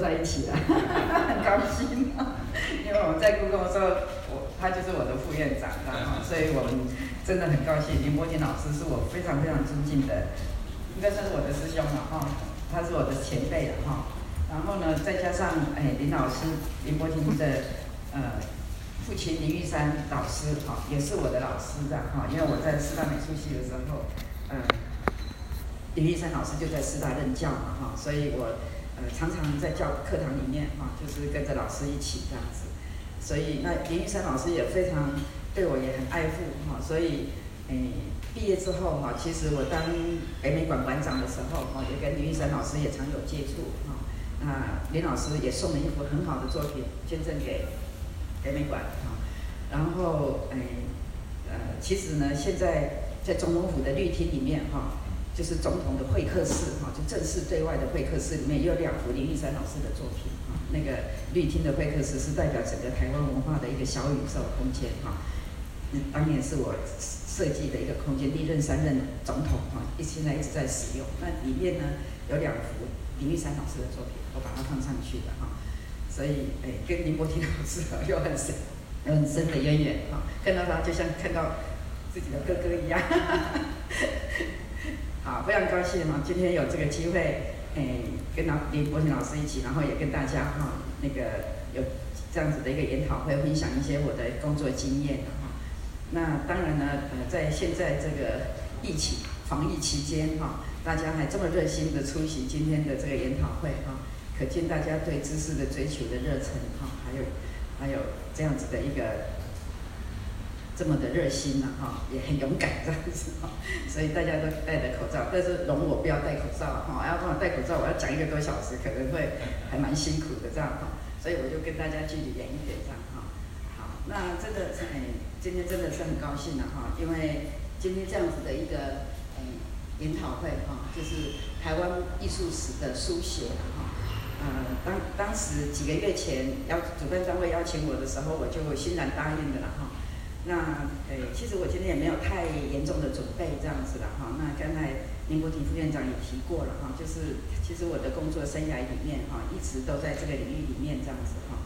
在一起了，很高兴。因为我们在故宫的时候，我他就是我的副院长，知道吗？所以我们真的很高兴。林伯金老师是我非常非常尊敬的，应该算是我的师兄了哈，他是我的前辈了哈。然后呢，再加上哎林老师，林伯金的呃父亲林玉山老师哈，也是我的老师的哈，因为我在师大美术系的时候，嗯。林玉山老师就在师大任教嘛，哈，所以我常常在教课堂里面哈，就是跟着老师一起这样子，所以那林玉山老师也非常对我也很爱护哈，所以诶毕业之后哈，其实我当北美馆馆长的时候哈，也跟林玉山老师也常有接触哈，那林老师也送了一幅很好的作品捐赠给北美馆哈，然后诶呃其实呢现在在总统府的绿厅里面哈。就是总统的会客室哈，就正式对外的会客室里面有两幅林玉山老师的作品哈。那个绿厅的会客室是代表整个台湾文化的一个小宇宙空间哈。嗯，当年是我设计的一个空间，历任三任总统哈，一现在一直在使用。那里面呢有两幅林玉山老师的作品，我把它放上去的哈。所以哎，跟林伯廷老师 有很深很深的渊源哈。看到他就像看到自己的哥哥一样。好，非常高兴哈，今天有这个机会，诶，跟老林博群老师一起，然后也跟大家哈，那个有这样子的一个研讨会，分享一些我的工作经验哈。那当然呢，呃，在现在这个疫情防疫期间哈，大家还这么热心的出席今天的这个研讨会哈，可见大家对知识的追求的热忱哈，还有还有这样子的一个。这么的热心呐，哈，也很勇敢这样子哈，所以大家都戴着口罩，但是容我不要戴口罩哈，要帮我戴口罩，我要讲一个多小时，可能会还蛮辛苦的这样哈，所以我就跟大家距离远一点这样哈。好，那真的是哎，今天真的是很高兴的哈，因为今天这样子的一个嗯研讨会哈，就是台湾艺术史的书写哈，呃，当当时几个月前邀主办单位邀请我的时候，我就欣然答应的了哈。那诶，其实我今天也没有太严重的准备这样子了哈。那刚才林国庭副院长也提过了哈，就是其实我的工作生涯里面哈，一直都在这个领域里面这样子哈。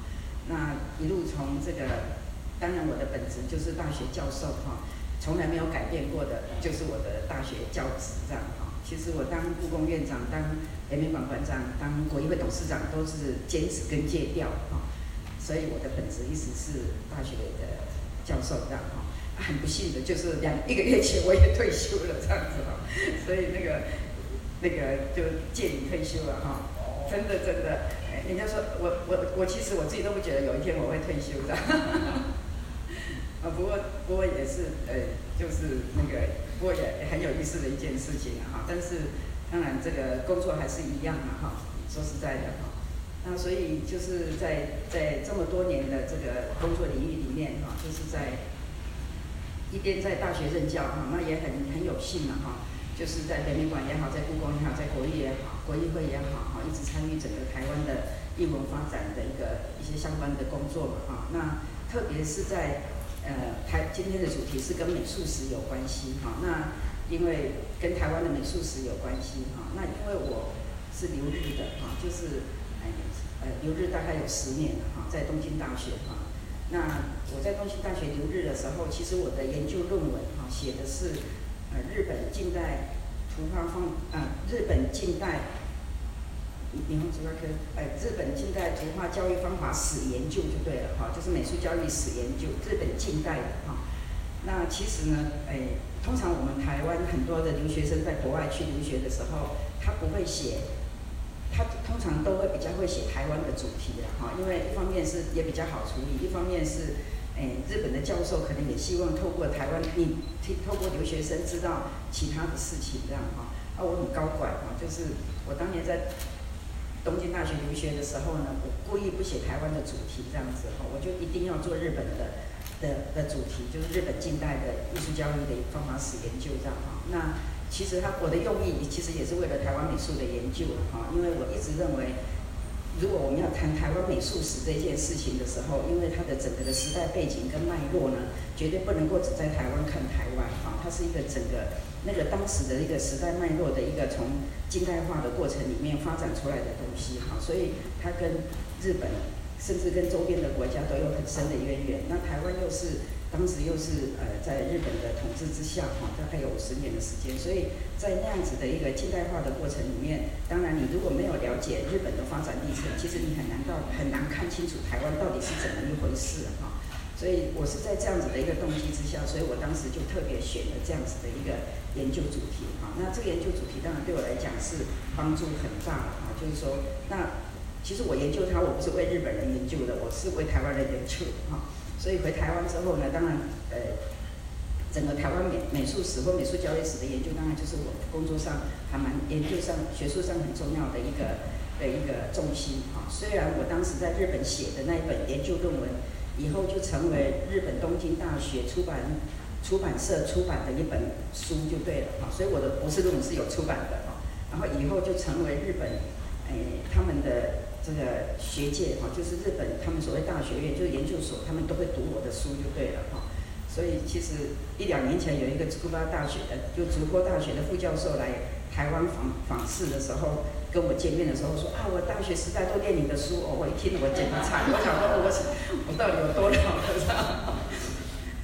那一路从这个，当然我的本职就是大学教授哈，从来没有改变过的，就是我的大学教职这样哈。其实我当故宫院长、当人民馆馆长、当国艺会董事长，都是坚持跟戒掉哈。所以我的本职一直是大学的。教授这样哈，很不幸的就是两一个月前我也退休了这样子哈，所以那个那个就借你退休了哈，真的真的，人家说我我我其实我自己都不觉得有一天我会退休的，啊不过不过也是呃就是那个不过也很有意思的一件事情哈，但是当然这个工作还是一样的哈，说实在的哈。那所以就是在在这么多年的这个工作领域里面哈，就是在一边在大学任教哈，那也很很有幸了哈，就是在北美馆也好，在故宫也好，在国艺也好，国艺会也好哈，一直参与整个台湾的艺文发展的一个一些相关的工作嘛哈。那特别是在呃台今天的主题是跟美术史有关系哈，那因为跟台湾的美术史有关系哈，那因为我是留日的哈，就是。留日大概有十年了哈，在东京大学哈。那我在东京大学留日的时候，其实我的研究论文哈写的是呃日本近代图画方啊日本近代，日本图画科呃日本近代图画教育方法史研究就对了哈，就是美术教育史研究日本近代的哈。那其实呢，哎，通常我们台湾很多的留学生在国外去留学的时候，他不会写。他通常都会比较会写台湾的主题的哈，因为一方面是也比较好处理，一方面是，诶，日本的教授可能也希望透过台湾，你透过留学生知道其他的事情这样哈。啊，我很高管哈，就是我当年在东京大学留学的时候呢，我故意不写台湾的主题这样子哈，我就一定要做日本的的的主题，就是日本近代的艺术教育的方法史研究这样哈。那其实他我的用意其实也是为了台湾美术的研究哈，因为我一直认为，如果我们要谈台湾美术史这件事情的时候，因为它的整个的时代背景跟脉络呢，绝对不能够只在台湾看台湾哈，它是一个整个那个当时的一个时代脉络的一个从近代化的过程里面发展出来的东西哈，所以它跟日本甚至跟周边的国家都有很深的渊源。那台湾又是。当时又是呃在日本的统治之下哈，大概有五十年的时间，所以在那样子的一个近代化的过程里面，当然你如果没有了解日本的发展历程，其实你很难到很难看清楚台湾到底是怎么一回事哈。所以我是在这样子的一个动机之下，所以我当时就特别选了这样子的一个研究主题哈。那这个研究主题当然对我来讲是帮助很大哈，就是说，那其实我研究它，我不是为日本人研究的，我是为台湾人研究哈。所以回台湾之后呢，当然，呃，整个台湾美美术史或美术教育史的研究，当然就是我工作上还蛮研究上学术上很重要的一个的一个重心啊。虽然我当时在日本写的那一本研究论文，以后就成为日本东京大学出版出版社出版的一本书就对了哈。所以我的博士论文是有出版的哈。然后以后就成为日本，诶，他们的。这个学界哈，就是日本他们所谓大学院，就是研究所，他们都会读我的书就对了哈。所以其实一两年前有一个筑波大学的，就筑波大学的副教授来台湾访访视的时候，跟我见面的时候说啊，我大学时代都念你的书哦，我一听我简直惨，我想说我我到底有多老了？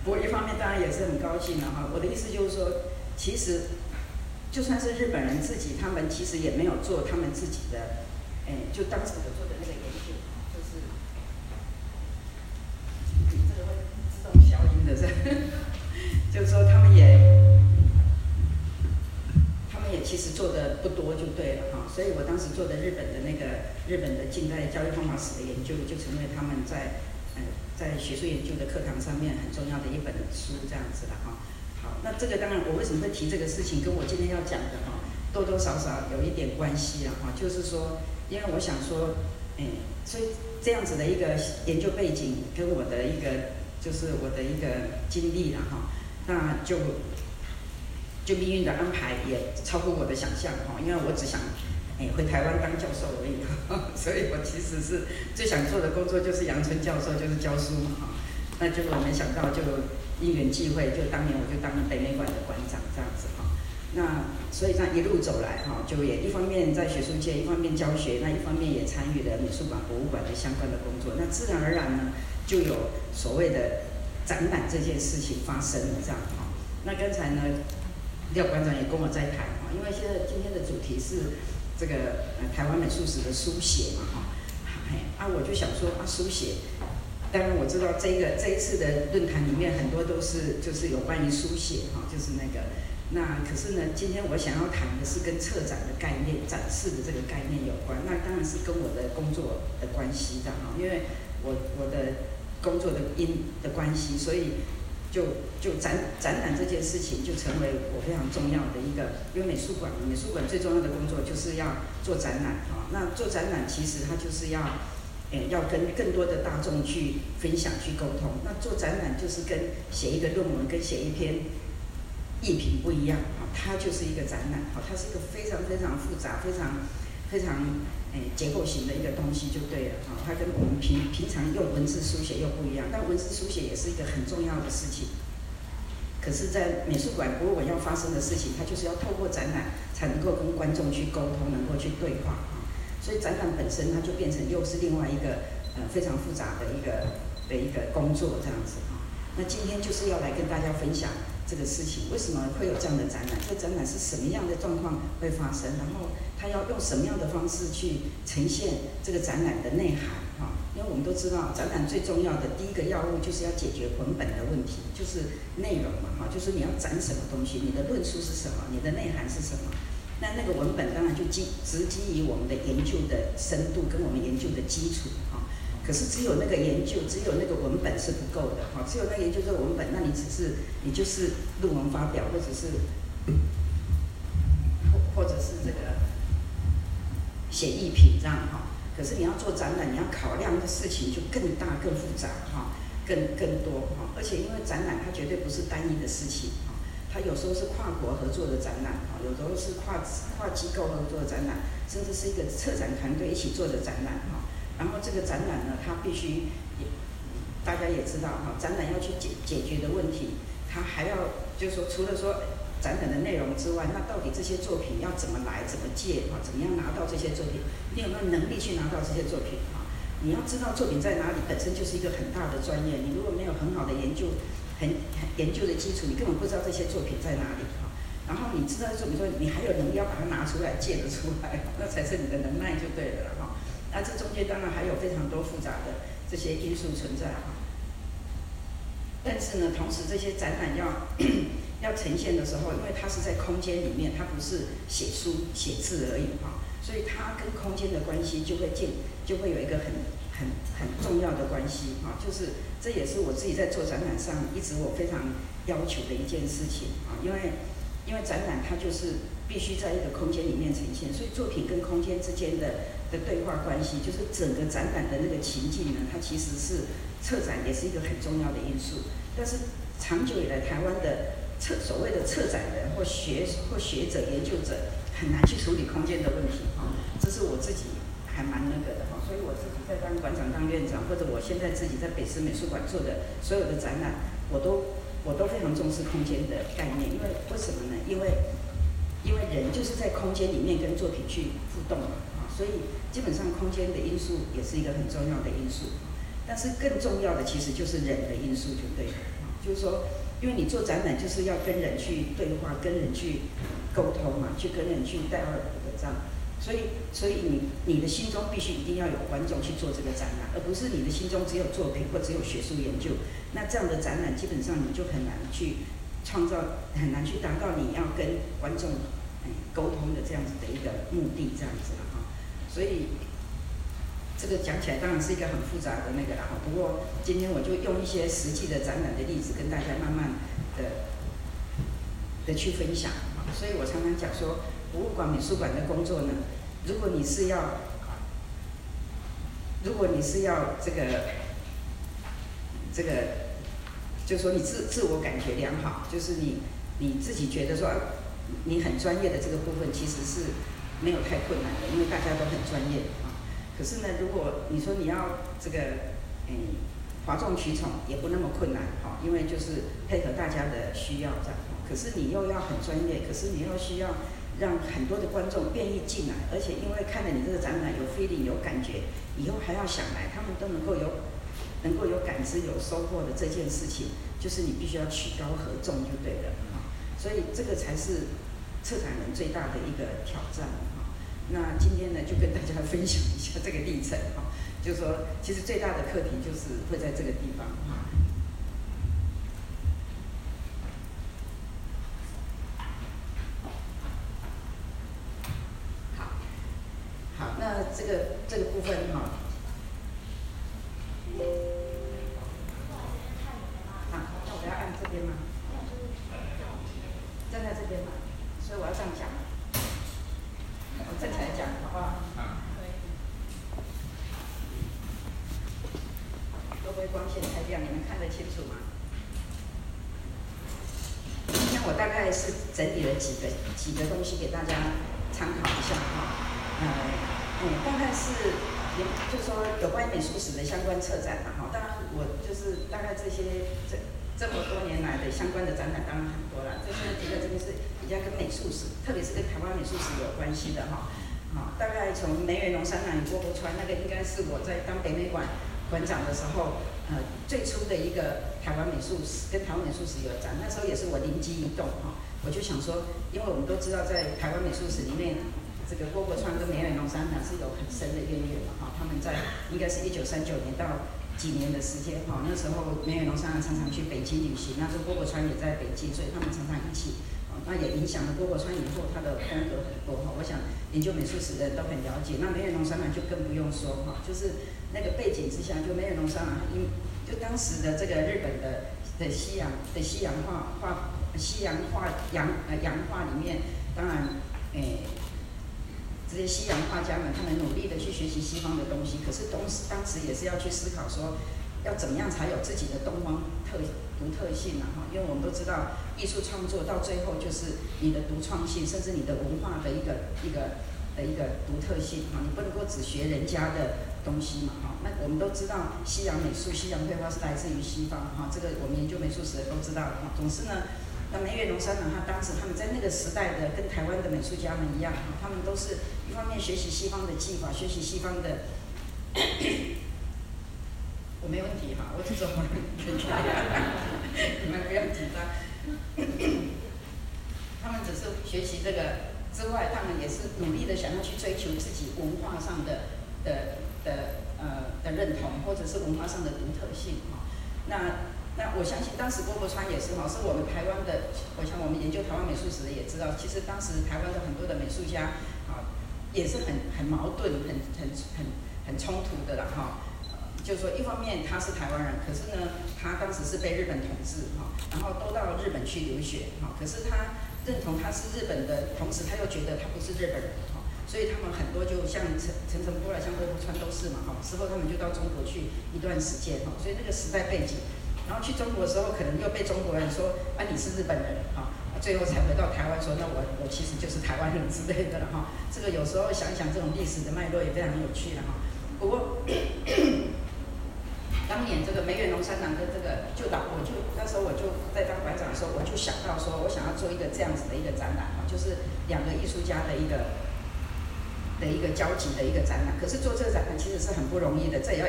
不过一方面当然也是很高兴了哈。我的意思就是说，其实就算是日本人自己，他们其实也没有做他们自己的。就当时我做的那个研究，就是这个会自动消音的，是，就是说他们也，他们也其实做的不多就对了哈。所以我当时做的日本的那个日本的近代教育方法史的研究，就成为他们在嗯在学术研究的课堂上面很重要的一本书这样子了哈。好，那这个当然我为什么会提这个事情，跟我今天要讲的哈多多少少有一点关系了哈，就是说。因为我想说，哎，所以这样子的一个研究背景跟我的一个就是我的一个经历了哈，那就就命运的安排也超乎我的想象哈，因为我只想哎回台湾当教授而已，所以我其实是最想做的工作就是杨春教授，就是教书嘛哈，那结果没想到就因缘际会，就当年我就当了北美馆的馆长这样子哈。那所以这样一路走来哈，就也一方面在学术界，一方面教学，那一方面也参与了美术馆、博物馆的相关的工作。那自然而然呢，就有所谓的展览这件事情发生了这样哈。那刚才呢，廖馆长也跟我在谈哈，因为现在今天的主题是这个呃台湾美术史的书写嘛哈，嘿啊我就想说啊书写，当然我知道这个这一次的论坛里面很多都是就是有关于书写哈，就是那个。那可是呢，今天我想要谈的是跟策展的概念、展示的这个概念有关。那当然是跟我的工作的关系的哈，因为我我的工作的因的关系，所以就就展展览这件事情就成为我非常重要的一个。因为美术馆，美术馆最重要的工作就是要做展览哈。那做展览其实它就是要，诶，要跟更多的大众去分享、去沟通。那做展览就是跟写一个论文、跟写一篇。艺品不一样啊，它就是一个展览，好，它是一个非常非常复杂、非常非常诶结构型的一个东西就对了啊，它跟我们平平常用文字书写又不一样，但文字书写也是一个很重要的事情。可是，在美术馆、博物馆要发生的事情，它就是要透过展览才能够跟观众去沟通，能够去对话啊，所以展览本身它就变成又是另外一个呃非常复杂的一个的一个工作这样子啊。那今天就是要来跟大家分享。这个事情为什么会有这样的展览？这个展览是什么样的状况会发生？然后他要用什么样的方式去呈现这个展览的内涵？哈，因为我们都知道，展览最重要的第一个要务就是要解决文本的问题，就是内容嘛，哈，就是你要展什么东西，你的论述是什么，你的内涵是什么？那那个文本当然就基直基于我们的研究的深度跟我们研究的基础。可是只有那个研究，只有那个文本是不够的，哈，只有那研究这个文本，那你只是你就是论文发表，或者是或或者是这个写艺品这样哈。可是你要做展览，你要考量的事情就更大、更复杂哈，更更多哈。而且因为展览它绝对不是单一的事情哈，它有时候是跨国合作的展览哈，有时候是跨跨机构合作的展览，甚至是一个策展团队一起做的展览哈。然后这个展览呢，它必须也大家也知道哈，展览要去解解决的问题，它还要就是说除了说展览的内容之外，那到底这些作品要怎么来，怎么借啊，怎么样拿到这些作品？你有没有能力去拿到这些作品啊？你要知道作品在哪里，本身就是一个很大的专业。你如果没有很好的研究，很研究的基础，你根本不知道这些作品在哪里哈。然后你知道作品说，你还有能力要把它拿出来借得出来，那才是你的能耐就对了哈。那这中间当然还有非常多复杂的这些因素存在哈。但是呢，同时这些展览要 要呈现的时候，因为它是在空间里面，它不是写书写字而已哈，所以它跟空间的关系就会建，就会有一个很很很重要的关系哈，就是这也是我自己在做展览上一直我非常要求的一件事情啊，因为因为展览它就是必须在一个空间里面呈现，所以作品跟空间之间的的对话关系，就是整个展览的那个情境呢，它其实是。策展也是一个很重要的因素，但是长久以来，台湾的策所谓的策展人或学或学者研究者很难去处理空间的问题啊，这是我自己还蛮那个的哈，所以我自己在当馆长、当院长，或者我现在自己在北师美术馆做的所有的展览，我都我都非常重视空间的概念，因为为什么呢？因为因为人就是在空间里面跟作品去互动嘛，所以基本上空间的因素也是一个很重要的因素。但是更重要的其实就是人的因素，就对了。就是说，因为你做展览就是要跟人去对话，跟人去沟通嘛，去跟人去带二的这样。所以，所以你你的心中必须一定要有观众去做这个展览，而不是你的心中只有作品或只有学术研究。那这样的展览基本上你就很难去创造，很难去达到你要跟观众沟通的这样子的一个目的，这样子了哈。所以。这个讲起来当然是一个很复杂的那个了哈，不过今天我就用一些实际的展览的例子跟大家慢慢的的去分享所以我常常讲说，博物馆、美术馆的工作呢，如果你是要，如果你是要这个这个，就说你自自我感觉良好，就是你你自己觉得说你很专业的这个部分，其实是没有太困难的，因为大家都很专业啊。可是呢，如果你说你要这个，嗯，哗众取宠也不那么困难哈，因为就是配合大家的需要这样。可是你又要很专业，可是你又需要让很多的观众愿意进来，而且因为看了你这个展览有 feeling 有感觉，以后还要想来，他们都能够有能够有感知有收获的这件事情，就是你必须要曲高和重就对了哈。所以这个才是策展人最大的一个挑战。那今天呢，就跟大家分享一下这个历程哈，就说，其实最大的课题就是会在这个地方哈。好，好，那这个这个部分哈。整理了几个几个东西给大家参考一下哈，呃，嗯，大概是，也就说有关美术史的相关策展嘛哈，当然我就是大概这些这这么多年来的相关的展览当然很多了，这些几个真的是比较跟美术史，特别是跟台湾美术史有关系的哈，好，大概从梅园农山南与郭伯川那个应该是我在当北美馆馆长的时候，呃，最初的一个台湾美术史跟台湾美术史有展，那时候也是我灵机一动哈。我就想说，因为我们都知道，在台湾美术史里面，这个郭伯川跟梅远农三呢是有很深的渊源的，哈，他们在应该是一九三九年到几年的时间，哈，那时候梅远龙三常常去北京旅行，那时候郭伯川也在北京，所以他们常常一起，啊，那也影响了郭伯川以后他的风格很多，哈，我想研究美术史的人都很了解，那梅远农三呢就更不用说，哈，就是那个背景之下，就梅远农三呢，因就当时的这个日本的的西洋的西洋画画。西洋画洋呃洋画里面，当然，诶，这些西洋画家们他们努力的去学习西方的东西，可是当时当时也是要去思考说，要怎么样才有自己的东方特独特性呢？哈，因为我们都知道，艺术创作到最后就是你的独创性，甚至你的文化的一个一个的一个独特性哈，你不能够只学人家的东西嘛，哈。那我们都知道西洋美术、西洋绘画是来自于西方，哈，这个我们研究美术史的都知道，哈。总之呢，那梅月龙三郎他当时他们在那个时代的跟台湾的美术家们一样，他们都是一方面学习西方的技法，学习西方的。我没问题哈，我只是我很可爱，你们不要紧张。他们只是学习这个之外，他们也是努力的想要去追求自己文化上的的的呃的认同，或者是文化上的独特性哈。那那我相信当时郭伯川也是哈，是我们台湾的，我想我们研究台湾美术史的也知道，其实当时台湾的很多的美术家啊，也是很很矛盾、很很很很冲突的了哈。就是说，一方面他是台湾人，可是呢，他当时是被日本统治哈，然后都到日本去留学哈。可是他认同他是日本的，同时他又觉得他不是日本人哈，所以他们很多就像陈陈诚波来，像郭伯川都是嘛哈。之后他们就到中国去一段时间哈，所以那个时代背景，然后去中国的时候，可能又被中国人说啊你是日本人哈，最后才回到台湾说那我我其实就是台湾人之类的了哈。这个有时候想一想这种历史的脉络也非常有趣的哈。不过。当年这个梅远龙三郎跟这个就导，我就那时候我就在当馆长的时候，我就想到说，我想要做一个这样子的一个展览哈，就是两个艺术家的一个的一个交集的一个展览。可是做这个展览其实是很不容易的，这也要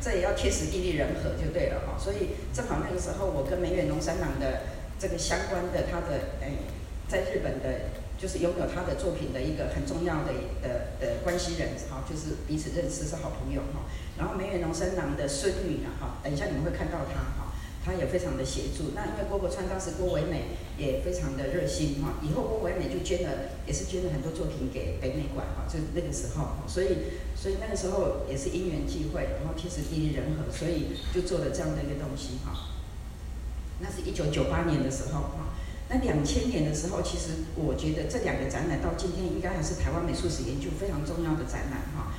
这也要天时地利人和就对了哈。所以正好那个时候，我跟梅远龙三郎的这个相关的他的诶，在日本的。就是拥有他的作品的一个很重要的的的关系人，哈，就是彼此认识是好朋友哈。然后梅远龙三郎的孙女呢，哈，等一下你们会看到他哈，他也非常的协助。那因为郭伯川当时郭唯美也非常的热心哈，以后郭唯美就捐了，也是捐了很多作品给北美馆哈，就那个时候，所以所以那个时候也是因缘际会，然后天时地利人和，所以就做了这样的一个东西哈。那是一九九八年的时候哈。那两千年的时候，其实我觉得这两个展览到今天应该还是台湾美术史研究非常重要的展览哈。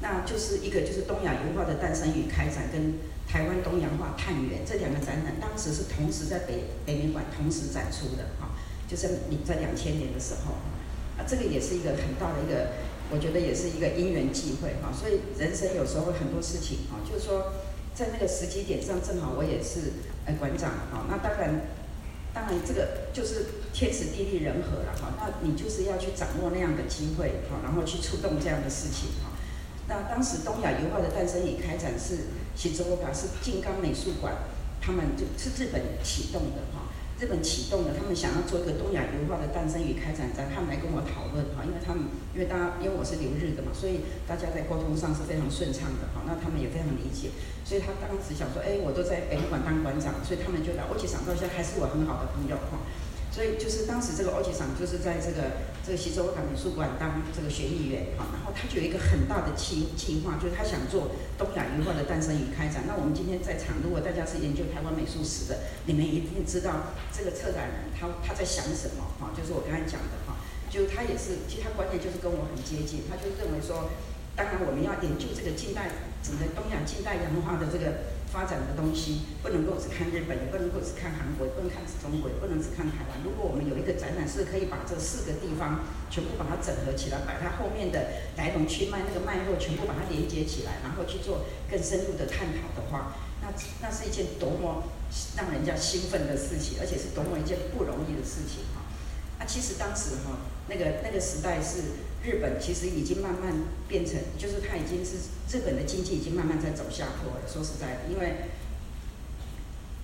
那就是一个就是东亚油画的诞生与开展，跟台湾东洋画探源这两个展览，当时是同时在北北美馆同时展出的哈。就是你在两千年的时候，啊，这个也是一个很大的一个，我觉得也是一个因缘际会哈。所以人生有时候很多事情哈，就是说在那个时机点上，正好我也是呃馆长哈。那当然。当然，这个就是天时地利人和了哈。那你就是要去掌握那样的机会哈，然后去触动这样的事情哈。那当时东亚油画的诞生与开展是西周卡是静冈美术馆，他们就是日本启动的哈。日本启动的，他们想要做一个东亚油画的诞生与开展展，他们来跟我讨论哈，因为他们因为大家因为我是留日的嘛，所以大家在沟通上是非常顺畅的哈。那他们也非常理解，所以他当时想说，哎，我都在北美馆当馆长，所以他们就来，我且想到现在还是我很好的朋友哈。所以就是当时这个欧吉桑就是在这个这个西周港美术馆当这个学艺员哈，然后他就有一个很大的计计划，就是他想做东亚油画的诞生与开展。那我们今天在场，如果大家是研究台湾美术史的，你们一定知道这个策展人他他在想什么哈，就是我刚才讲的哈，就他也是，其实他观念就是跟我很接近，他就认为说，当然我们要研究这个近代整个东亚近代洋画的这个。发展的东西不能够只看日本，也不能够只看韩国，也不能看中国，也不能只看台湾。如果我们有一个展览是可以把这四个地方全部把它整合起来，把它后面的来龙去脉那个脉络全部把它连接起来，然后去做更深入的探讨的话，那那是一件多么让人家兴奋的事情，而且是多么一件不容易的事情哈。啊，其实当时哈，那个那个时代是。日本其实已经慢慢变成，就是它已经是日本的经济已经慢慢在走下坡了。说实在的，因为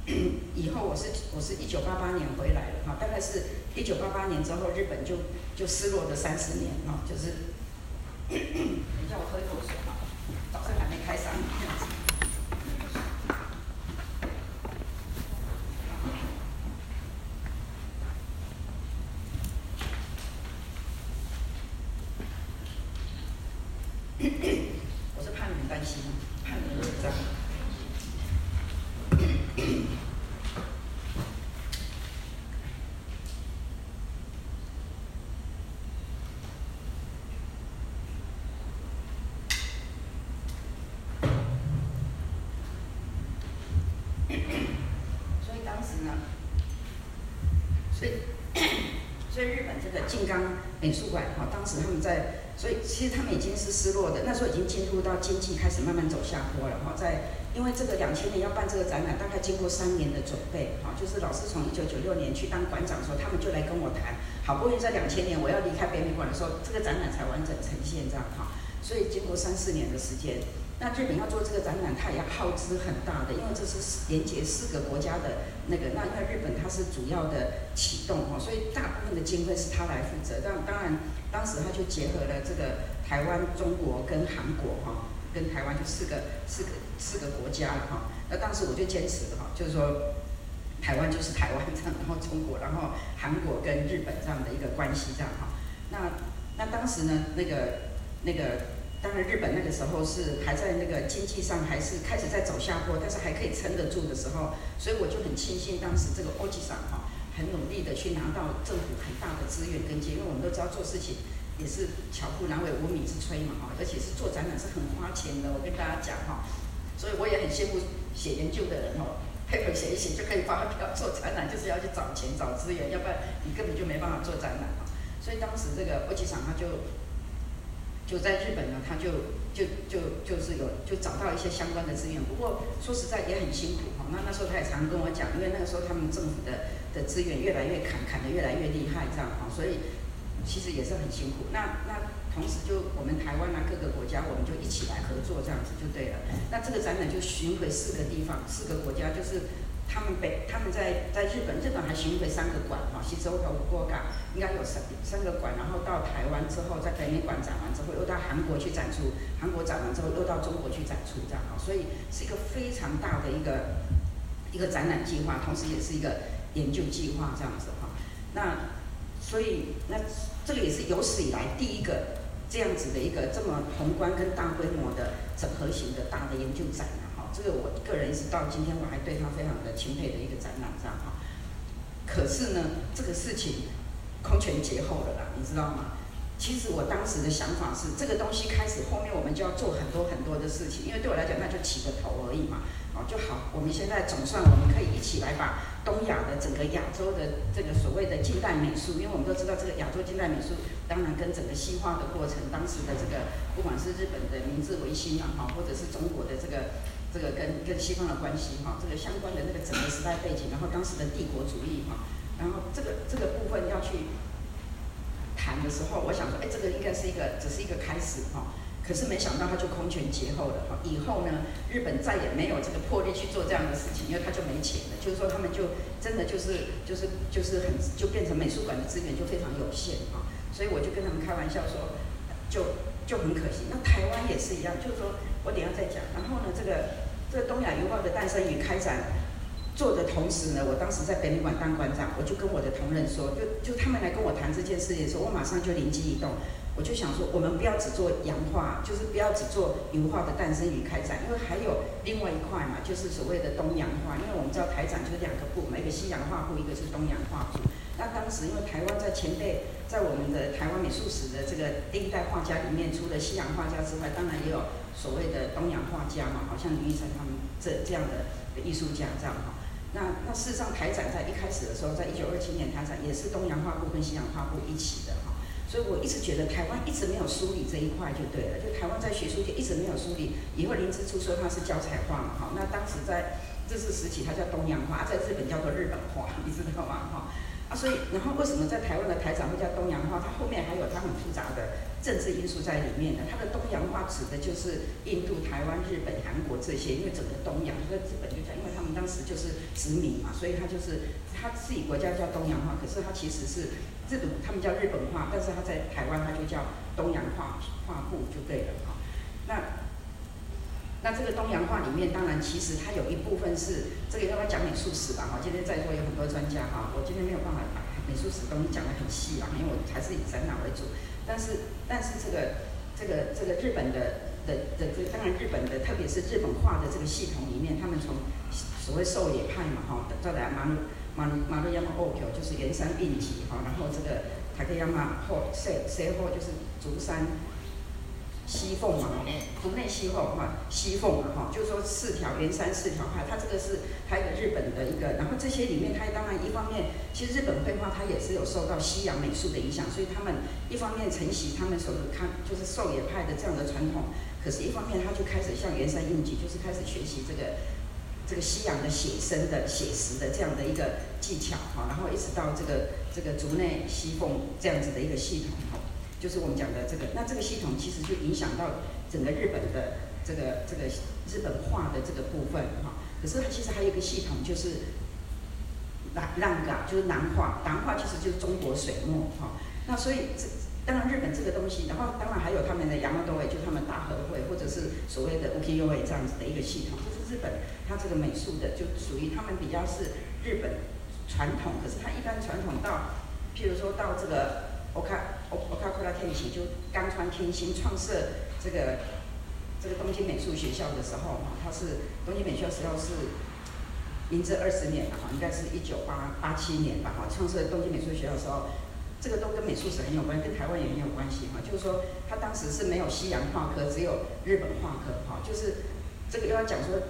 以后我是我是一九八八年回来了哈，大概是一九八八年之后，日本就就失落的三十年哈，就是，你叫我喝一口水哈，早上还没开嗓。静冈美美术馆哈，当时他们在所以其实他们已经是失落的，那时候已经进入到经济开始慢慢走下坡了哈。在因为这个两千年要办这个展览，大概经过三年的准备哈，就是老师从一九九六年去当馆长的时候，他们就来跟我谈，好不容易在两千年我要离开北美馆的时候，这个展览才完整呈现这样哈。所以经过三四年的时间。那日本要做这个展览，它也要耗资很大的，因为这是连接四个国家的那个。那因为日本它是主要的启动哈，所以大部分的经费是他来负责。但当然，当时他就结合了这个台湾、中国跟韩国哈，跟台湾就四个四个四个国家了哈。那当时我就坚持的哈，就是说台湾就是台湾这样，然后中国，然后韩国跟日本这样的一个关系这样哈。那那当时呢，那个那个。当然，日本那个时候是还在那个经济上还是开始在走下坡，但是还可以撑得住的时候，所以我就很庆幸当时这个欧吉桑哈很努力的去拿到政府很大的资源跟接，因为我们都知道做事情也是巧妇难为无米之炊嘛哈，而且是做展览是很花钱的，我跟大家讲哈，所以我也很羡慕写研究的人哦，配合写一写就可以发票，做展览就是要去找钱找资源，要不然你根本就没办法做展览哈，所以当时这个欧吉桑他就。就在日本呢，他就就就就是有就找到一些相关的资源，不过说实在也很辛苦哈。那那时候他也常跟我讲，因为那个时候他们政府的的资源越来越砍，砍得越来越厉害，这样哈，所以其实也是很辛苦。那那同时就我们台湾啊各个国家，我们就一起来合作这样子就对了。那这个展览就巡回四个地方，四个国家就是。他们北他们在在日本，日本还巡回三个馆哈，西周和五国港应该有三三个馆，然后到台湾之后，在北美馆展完之后，又到韩国去展出，韩国展完之后又到中国去展出，这样哈，所以是一个非常大的一个一个展览计划，同时也是一个研究计划这样子哈。那所以那这个也是有史以来第一个这样子的一个这么宏观跟大规模的整合型的大的研究展。这个我个人一直到今天我还对他非常的钦佩的一个展览，这样哈。可是呢，这个事情空前绝后了啦，你知道吗？其实我当时的想法是，这个东西开始后面我们就要做很多很多的事情，因为对我来讲那就起个头而已嘛。哦，就好，我们现在总算我们可以一起来把东亚的整个亚洲的这个所谓的近代美术，因为我们都知道这个亚洲近代美术，当然跟整个西化的过程，当时的这个不管是日本的明治维新啊，哈，或者是中国的这个。这个跟跟西方的关系哈，这个相关的那个整个时代背景，然后当时的帝国主义哈，然后这个这个部分要去谈的时候，我想说，哎，这个应该是一个只是一个开始哈，可是没想到他就空前绝后了哈。以后呢，日本再也没有这个魄力去做这样的事情，因为他就没钱了，就是说他们就真的就是就是就是很就变成美术馆的资源就非常有限啊，所以我就跟他们开玩笑说，就就很可惜。那台湾也是一样，就是说我等下再讲，然后呢，这个。这个东亚油画的诞生与开展做的同时呢，我当时在北美馆当馆长，我就跟我的同仁说，就就他们来跟我谈这件事情的时候，我马上就灵机一动，我就想说，我们不要只做洋画，就是不要只做油画的诞生与开展，因为还有另外一块嘛，就是所谓的东洋画，因为我们知道台展就是两个部，一个西洋画部，一个是东洋画部。那当时因为台湾在前辈在我们的台湾美术史的这个第一代画家里面，除了西洋画家之外，当然也有。所谓的东洋画家嘛，好像李玉成他们这这样的艺术家这样哈。那那事实上台展在一开始的时候，在一九二七年台展也是东洋画部跟西洋画部一起的。所以我一直觉得台湾一直没有梳理这一块就对了，就台湾在学术界一直没有梳理。以后林之初说他是教材化嘛哈，那当时在这是时期，他叫东洋化，在日本叫做日本化，你知道吗哈？啊，所以然后为什么在台湾的台长会叫东洋化？它后面还有它很复杂的。政治因素在里面的，它的东洋化指的就是印度、台湾、日本、韩国这些，因为整个东洋，所以日本就讲，因为当时就是殖民嘛，所以他就是他自己国家叫东洋化，可是他其实是日本，他们叫日本化，但是他在台湾他就叫东洋化画布就对了哈。那那这个东洋画里面，当然其实它有一部分是这个要不要讲美术史吧？哈，今天在座有很多专家哈，我今天没有办法把美术史东西讲得很细啊，因为我还是以展览为主。但是，但是这个，这个，这个日本的的的这，当然日本的，特别是日本画的这个系统里面，他们从所谓狩野派嘛，哈，再来马路马路马路亚马奥丘，就是岩山印记，哈，然后这个塔克亚马后塞塞后就是竹山，西凤嘛，竹内西凤哈，西凤嘛哈，就是说四条连山四条派，它这个是它一个日本的一个，然后这些里面它当然一方面，其实日本绘画它也是有受到西洋美术的影响，所以他们一方面承袭他们所看就是狩野派的这样的传统，可是一方面他就开始像岩山印记，就是开始学习这个这个西洋的写生的写实的这样的一个技巧哈，然后一直到这个这个竹内西凤这样子的一个系统哈。就是我们讲的这个，那这个系统其实就影响到整个日本的这个这个日本画的这个部分哈。可是它其实还有一个系统，就是南浪嘎，就是南画，南画其实就是中国水墨哈。那所以这当然日本这个东西，然后当然还有他们的亚麻多尾，就他们大和会或者是所谓的 u k i y o e 这样子的一个系统，日本它这个美术的就属于他们比较是日本传统，可是它一般传统到，譬如说到这个。我看我看库拉天喜就冈川天心创设这个这个东京美术学校的时候哈，他是东京美术学校是明治二十年了哈，应该是一九八八七年吧哈，创设东京美术学校的时候，这个都跟美术史很有关，跟台湾也很有关系哈，就是说他当时是没有西洋画科，只有日本画科哈，就是这个又要讲说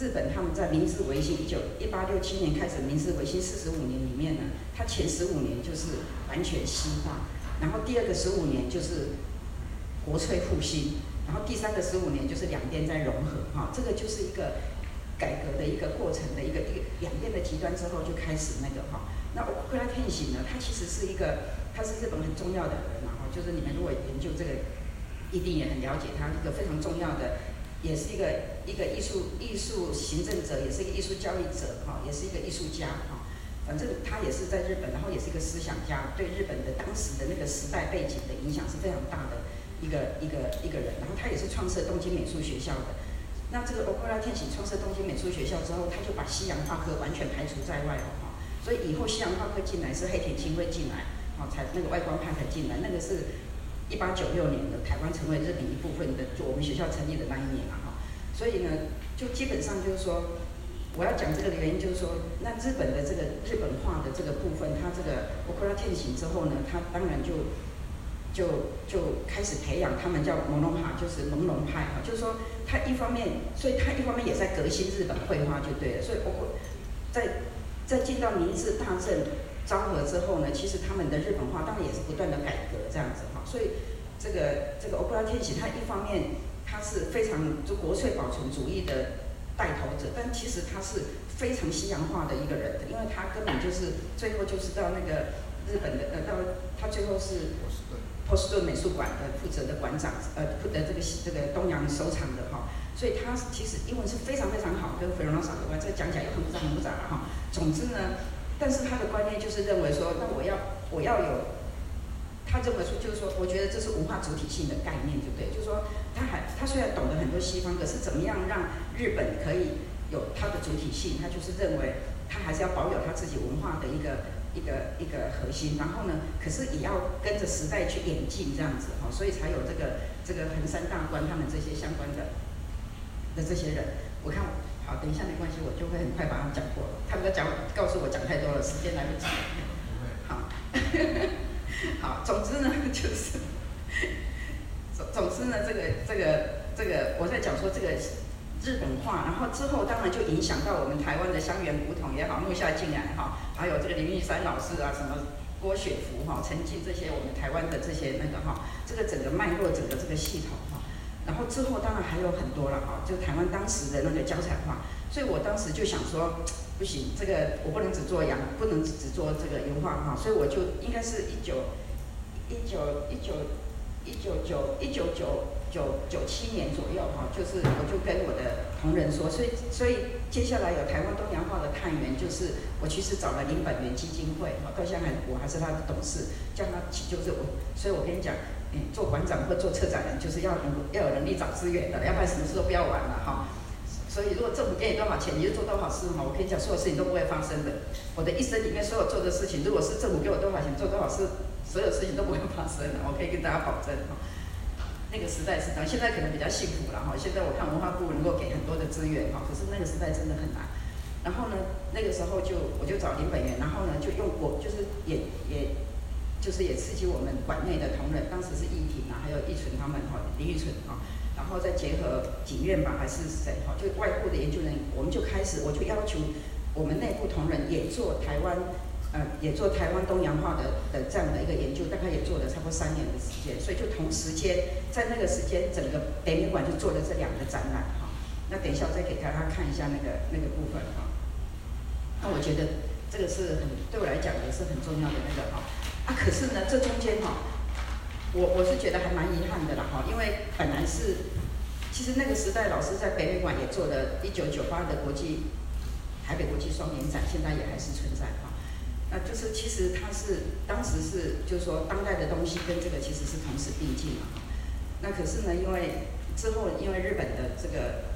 日本他们在明治维新一九一八六七年开始，明治维新四十五年里面呢，他前十五年就是。完全西化，然后第二个十五年就是国粹复兴，然后第三个十五年就是两边在融合，哈，这个就是一个改革的一个过程的一个一个两边的极端之后就开始那个哈。那乌克兰天行呢，他其实是一个，他是日本很重要的人嘛，哈，就是你们如果研究这个，一定也很了解他一个非常重要的，也是一个一个艺术艺术行政者，也是一个艺术教育者，哈，也是一个艺术家，哈。反正他也是在日本，然后也是一个思想家，对日本的当时的那个时代背景的影响是非常大的一个一个一个人。然后他也是创设东京美术学校的。那这个欧克拉天喜创设东京美术学校之后，他就把西洋画科完全排除在外了哈。所以以后西洋画科进来是黑田清辉进来，哦，才那个外观派才进来。那个是一八九六年的台湾成为日本一部分的，就我们学校成立的那一年嘛哈。所以呢，就基本上就是说。我要讲这个的原因就是说，那日本的这个日本化的这个部分，它这个我克拉天行之后呢，它当然就就就开始培养他们叫朦胧派，就是朦胧派哈，就是说他一方面，所以他一方面也在革新日本绘画就对了。所以包括在在进到明治大正昭和之后呢，其实他们的日本画当然也是不断的改革这样子。所以这个这个欧布拉天行，他一方面他是非常就国粹保存主义的。带头者，但其实他是非常西洋化的一个人，因为他根本就是最后就是到那个日本的呃，到他最后是波士顿美术馆的负责的馆长，呃，负责这个这个东洋收藏的哈，所以他其实英文是非常非常好，跟菲罗萨有关，这个讲起来又很复杂很复杂了哈。总之呢，但是他的观念就是认为说，那我要我要有。他认为说，就是说，我觉得这是文化主体性的概念，对不对？就是说，他还他虽然懂得很多西方，可是怎么样让日本可以有它的主体性？他就是认为他还是要保有他自己文化的一个一个一个核心，然后呢，可是也要跟着时代去演进这样子哈，所以才有这个这个横山大观他们这些相关的的这些人。我看好，等一下没关系，我就会很快把他们讲过了。他们都讲告诉我讲太多了，时间来不及。好。好，总之呢，就是总总之呢，这个这个这个，我在讲说这个日本话，然后之后当然就影响到我们台湾的香园古董也好，木下静来哈，还有这个林玉山老师啊，什么郭雪芙哈，曾经这些我们台湾的这些那个哈，这个整个脉络，整个这个系统，然后之后当然还有很多了哈，就台湾当时的那个胶彩画，所以我当时就想说。不行，这个我不能只做洋，不能只做这个油画哈，所以我就应该是一九一九一九一九九一九九九九七年左右哈，就是我就跟我的同仁说，所以所以接下来有台湾东洋画的探员，就是我其实找了林本源基金会哈，到现在我还是他的董事，叫他就是我，所以我跟你讲，做馆长或做策展人就是要能要有能力找资源的，要不然什么事都不要玩了哈。所以，如果政府给你多少钱，你就做多少事嘛。我可以讲，所有事情都不会发生的。我的一生里面所有做的事情，如果是政府给我多少钱做多少事，所有事情都不会发生的。我可以跟大家保证哈。那个时代是这样，现在可能比较幸福了哈。现在我看文化部能够给很多的资源哈，可是那个时代真的很难。然后呢，那个时候就我就找林本源，然后呢就用我就是也也就是也刺激我们馆内的同仁，当时是易婷啊，还有易纯他们哈，林玉纯哈，然后再结合景院吧，还是谁哈，就外部的研究人员，我们就开始，我就要求我们内部同仁也做台湾，呃，也做台湾东洋化的的这样的一个研究，大概也做了差不多三年的时间，所以就同时间在那个时间，整个北美馆就做了这两个展览哈。那等一下我再给大家看一下那个那个部分哈。那我觉得这个是很对我来讲也是很重要的那个哈。啊，可是呢，这中间哈，我我是觉得还蛮遗憾的啦哈，因为本来是，其实那个时代老师在北美馆也做了一九九八的国际台北国际双年展，现在也还是存在哈。那就是其实它是当时是就是说当代的东西跟这个其实是同时并进嘛哈。那可是呢，因为之后因为日本的这个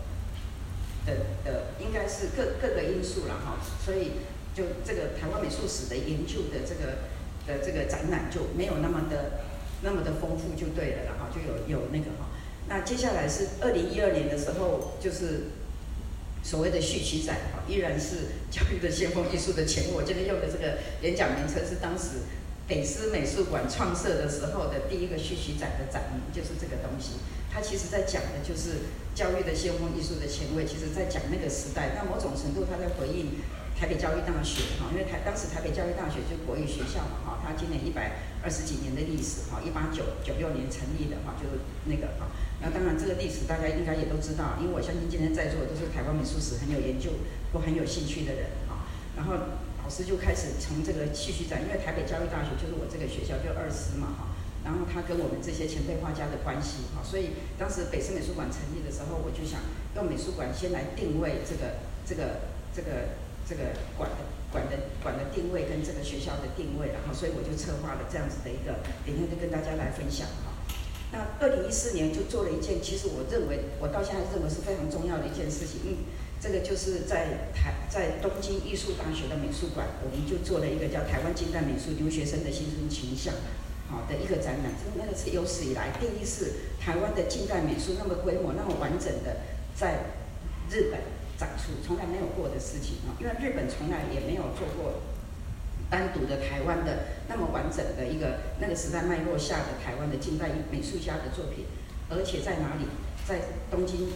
的的应该是各各个因素了哈，所以就这个台湾美术史的研究的这个。的这个展览就没有那么的那么的丰富就对了，然后就有有那个哈。那接下来是二零一二年的时候，就是所谓的续期展哈，依然是教育的先锋艺术的前卫我今天用的这个演讲名称是当时北师美术馆创设的时候的第一个续期展的展名，就是这个东西。它其实在讲的就是教育的先锋艺术的前卫，其实在讲那个时代。那某种程度，他在回应。台北教育大学哈，因为台当时台北教育大学就国语学校嘛哈，它今年一百二十几年的历史哈，一八九九六年成立的哈，就那个哈。那当然这个历史大家应该也都知道，因为我相信今天在座的都是台湾美术史很有研究或很有兴趣的人哈。然后老师就开始从这个继续展，因为台北教育大学就是我这个学校就二师嘛哈。然后他跟我们这些前辈画家的关系哈，所以当时北师美术馆成立的时候，我就想用美术馆先来定位这个这个这个。这个馆的馆的馆的定位跟这个学校的定位，然后所以我就策划了这样子的一个，等下就跟大家来分享哈。那二零一四年就做了一件，其实我认为我到现在认为是非常重要的一件事情，嗯，这个就是在台在东京艺术大学的美术馆，我们就做了一个叫台湾近代美术留学生的新生倾向，好的一个展览，这个那个是有史以来第一次台湾的近代美术那么规模那么完整的在日本。展出从来没有过的事情啊，因为日本从来也没有做过单独的台湾的那么完整的一个那个时代脉络下的台湾的近代美术家的作品，而且在哪里？在东京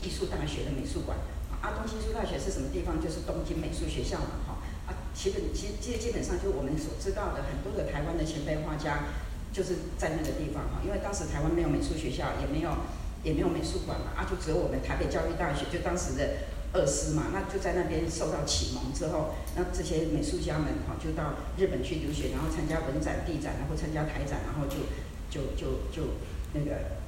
艺术大学的美术馆啊，东京艺术大学是什么地方？就是东京美术学校嘛，哈啊，基本基基基本上就我们所知道的很多的台湾的前辈画家就是在那个地方哈，因为当时台湾没有美术学校，也没有也没有美术馆嘛，啊，就只有我们台北教育大学，就当时的。二师嘛，那就在那边受到启蒙之后，那这些美术家们哈就到日本去留学，然后参加文展、地展，然后参加台展，然后就就就就那个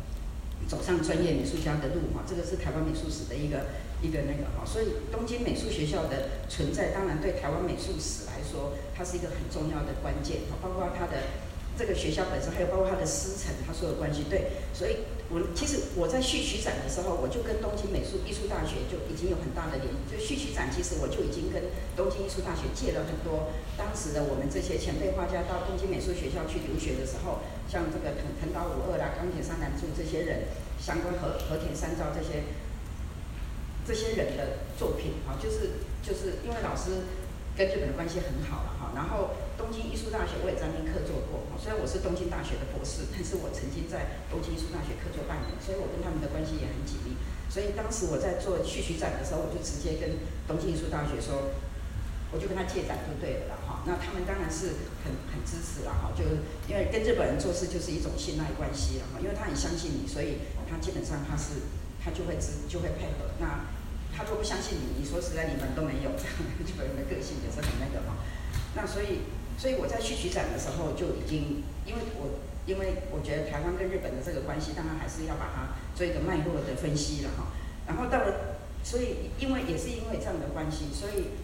走上专业美术家的路哈。这个是台湾美术史的一个一个那个哈，所以东京美术学校的存在，当然对台湾美术史来说，它是一个很重要的关键哈，包括它的。这个学校本身，还有包括它的师承，它所有关系，对，所以我其实我在续曲展的时候，我就跟东京美术艺术大学就已经有很大的联，就续曲展，其实我就已经跟东京艺术大学借了很多当时的我们这些前辈画家到东京美术学校去留学的时候，像这个藤藤岛五二啦、冈田三男助这些人，相关和和田三照这些这些人的作品，啊，就是就是因为老师。跟日本的关系很好了哈，然后东京艺术大学我也在那边客座过，虽然我是东京大学的博士，但是我曾经在东京艺术大学客座半年，所以我跟他们的关系也很紧密。所以当时我在做续曲展的时候，我就直接跟东京艺术大学说，我就跟他借展就对了哈。那他们当然是很很支持了哈，就因为跟日本人做事就是一种信赖关系了哈，因为他很相信你，所以他基本上他是他就会支就会配合那。他说不相信你，你说实在你们都没有这样，日本人的个性也是很那个哈。那所以，所以我在去取展的时候就已经，因为我因为我觉得台湾跟日本的这个关系，当然还是要把它做一个脉络的分析了哈。然后到了，所以因为也是因为这样的关系，所以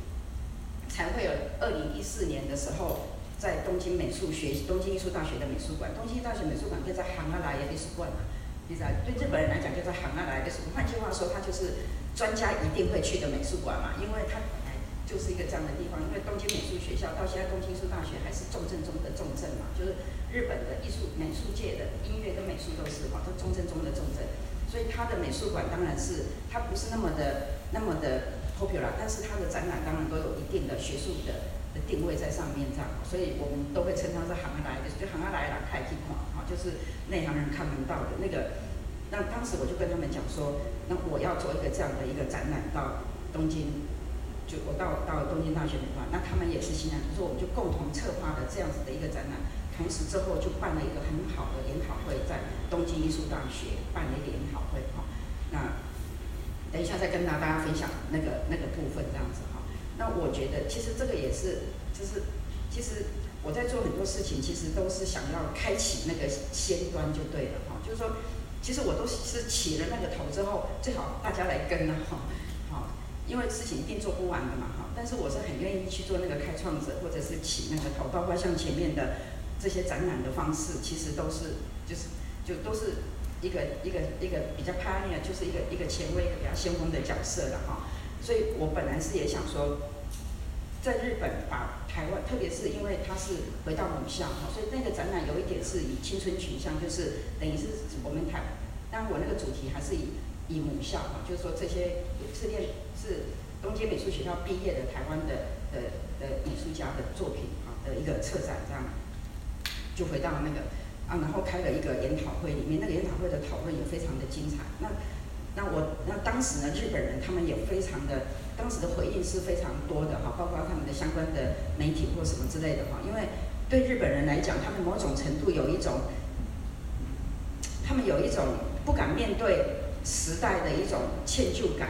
才会有二零一四年的时候，在东京美术学东京艺术大学的美术馆，东京大学美术馆就在杭阿来的美术馆嘛。你知道，对日本人来讲，就在杭阿来美术馆。换句话说，它就是。专家一定会去的美术馆嘛，因为它本来就是一个这样的地方。因为东京美术学校到现在东京艺术大学还是重镇中的重镇嘛，就是日本的艺术美术界的音乐跟美术都是哈，都重镇中的重镇。所以它的美术馆当然是它不是那么的那么的 popular，但是它的展览当然都有一定的学术的的定位在上面这样，所以我们都会称它是行来的，就行来来开地款哈，就是内行人看不到的那个。那当时我就跟他们讲说，那我要做一个这样的一个展览到东京，就我到到东京大学的话，那他们也是新人，说我们就共同策划的这样子的一个展览，同时之后就办了一个很好的研讨会，在东京艺术大学办了一个研讨会哈。那等一下再跟大家分享那个那个部分这样子哈。那我觉得，其实这个也是，就是其实我在做很多事情，其实都是想要开启那个先端就对了哈。就是说，其实我都是起了那个头之后，最好大家来跟了哈。好，因为事情一定做不完的嘛哈。但是我是很愿意去做那个开创者，或者是起那个头，包括像前面的这些展览的方式，其实都是就是就都是一个一个一个比较 pioneer，就是一个一个前卫、一个比较先锋的角色的哈。所以我本来是也想说，在日本把台湾，特别是因为它是回到母校哈，所以那个展览有一点是以青春取向，就是等于是我们台，当然我那个主题还是以以母校哈，就是说这些是练是东京美术学校毕业的台湾的的的艺术家的作品啊的一个策展这样，就回到那个啊，然后开了一个研讨会，里面那个研讨会的讨论也非常的精彩，那。那我那当时呢，日本人他们也非常的，当时的回应是非常多的哈，包括他们的相关的媒体或什么之类的哈，因为对日本人来讲，他们某种程度有一种，他们有一种不敢面对时代的一种歉疚感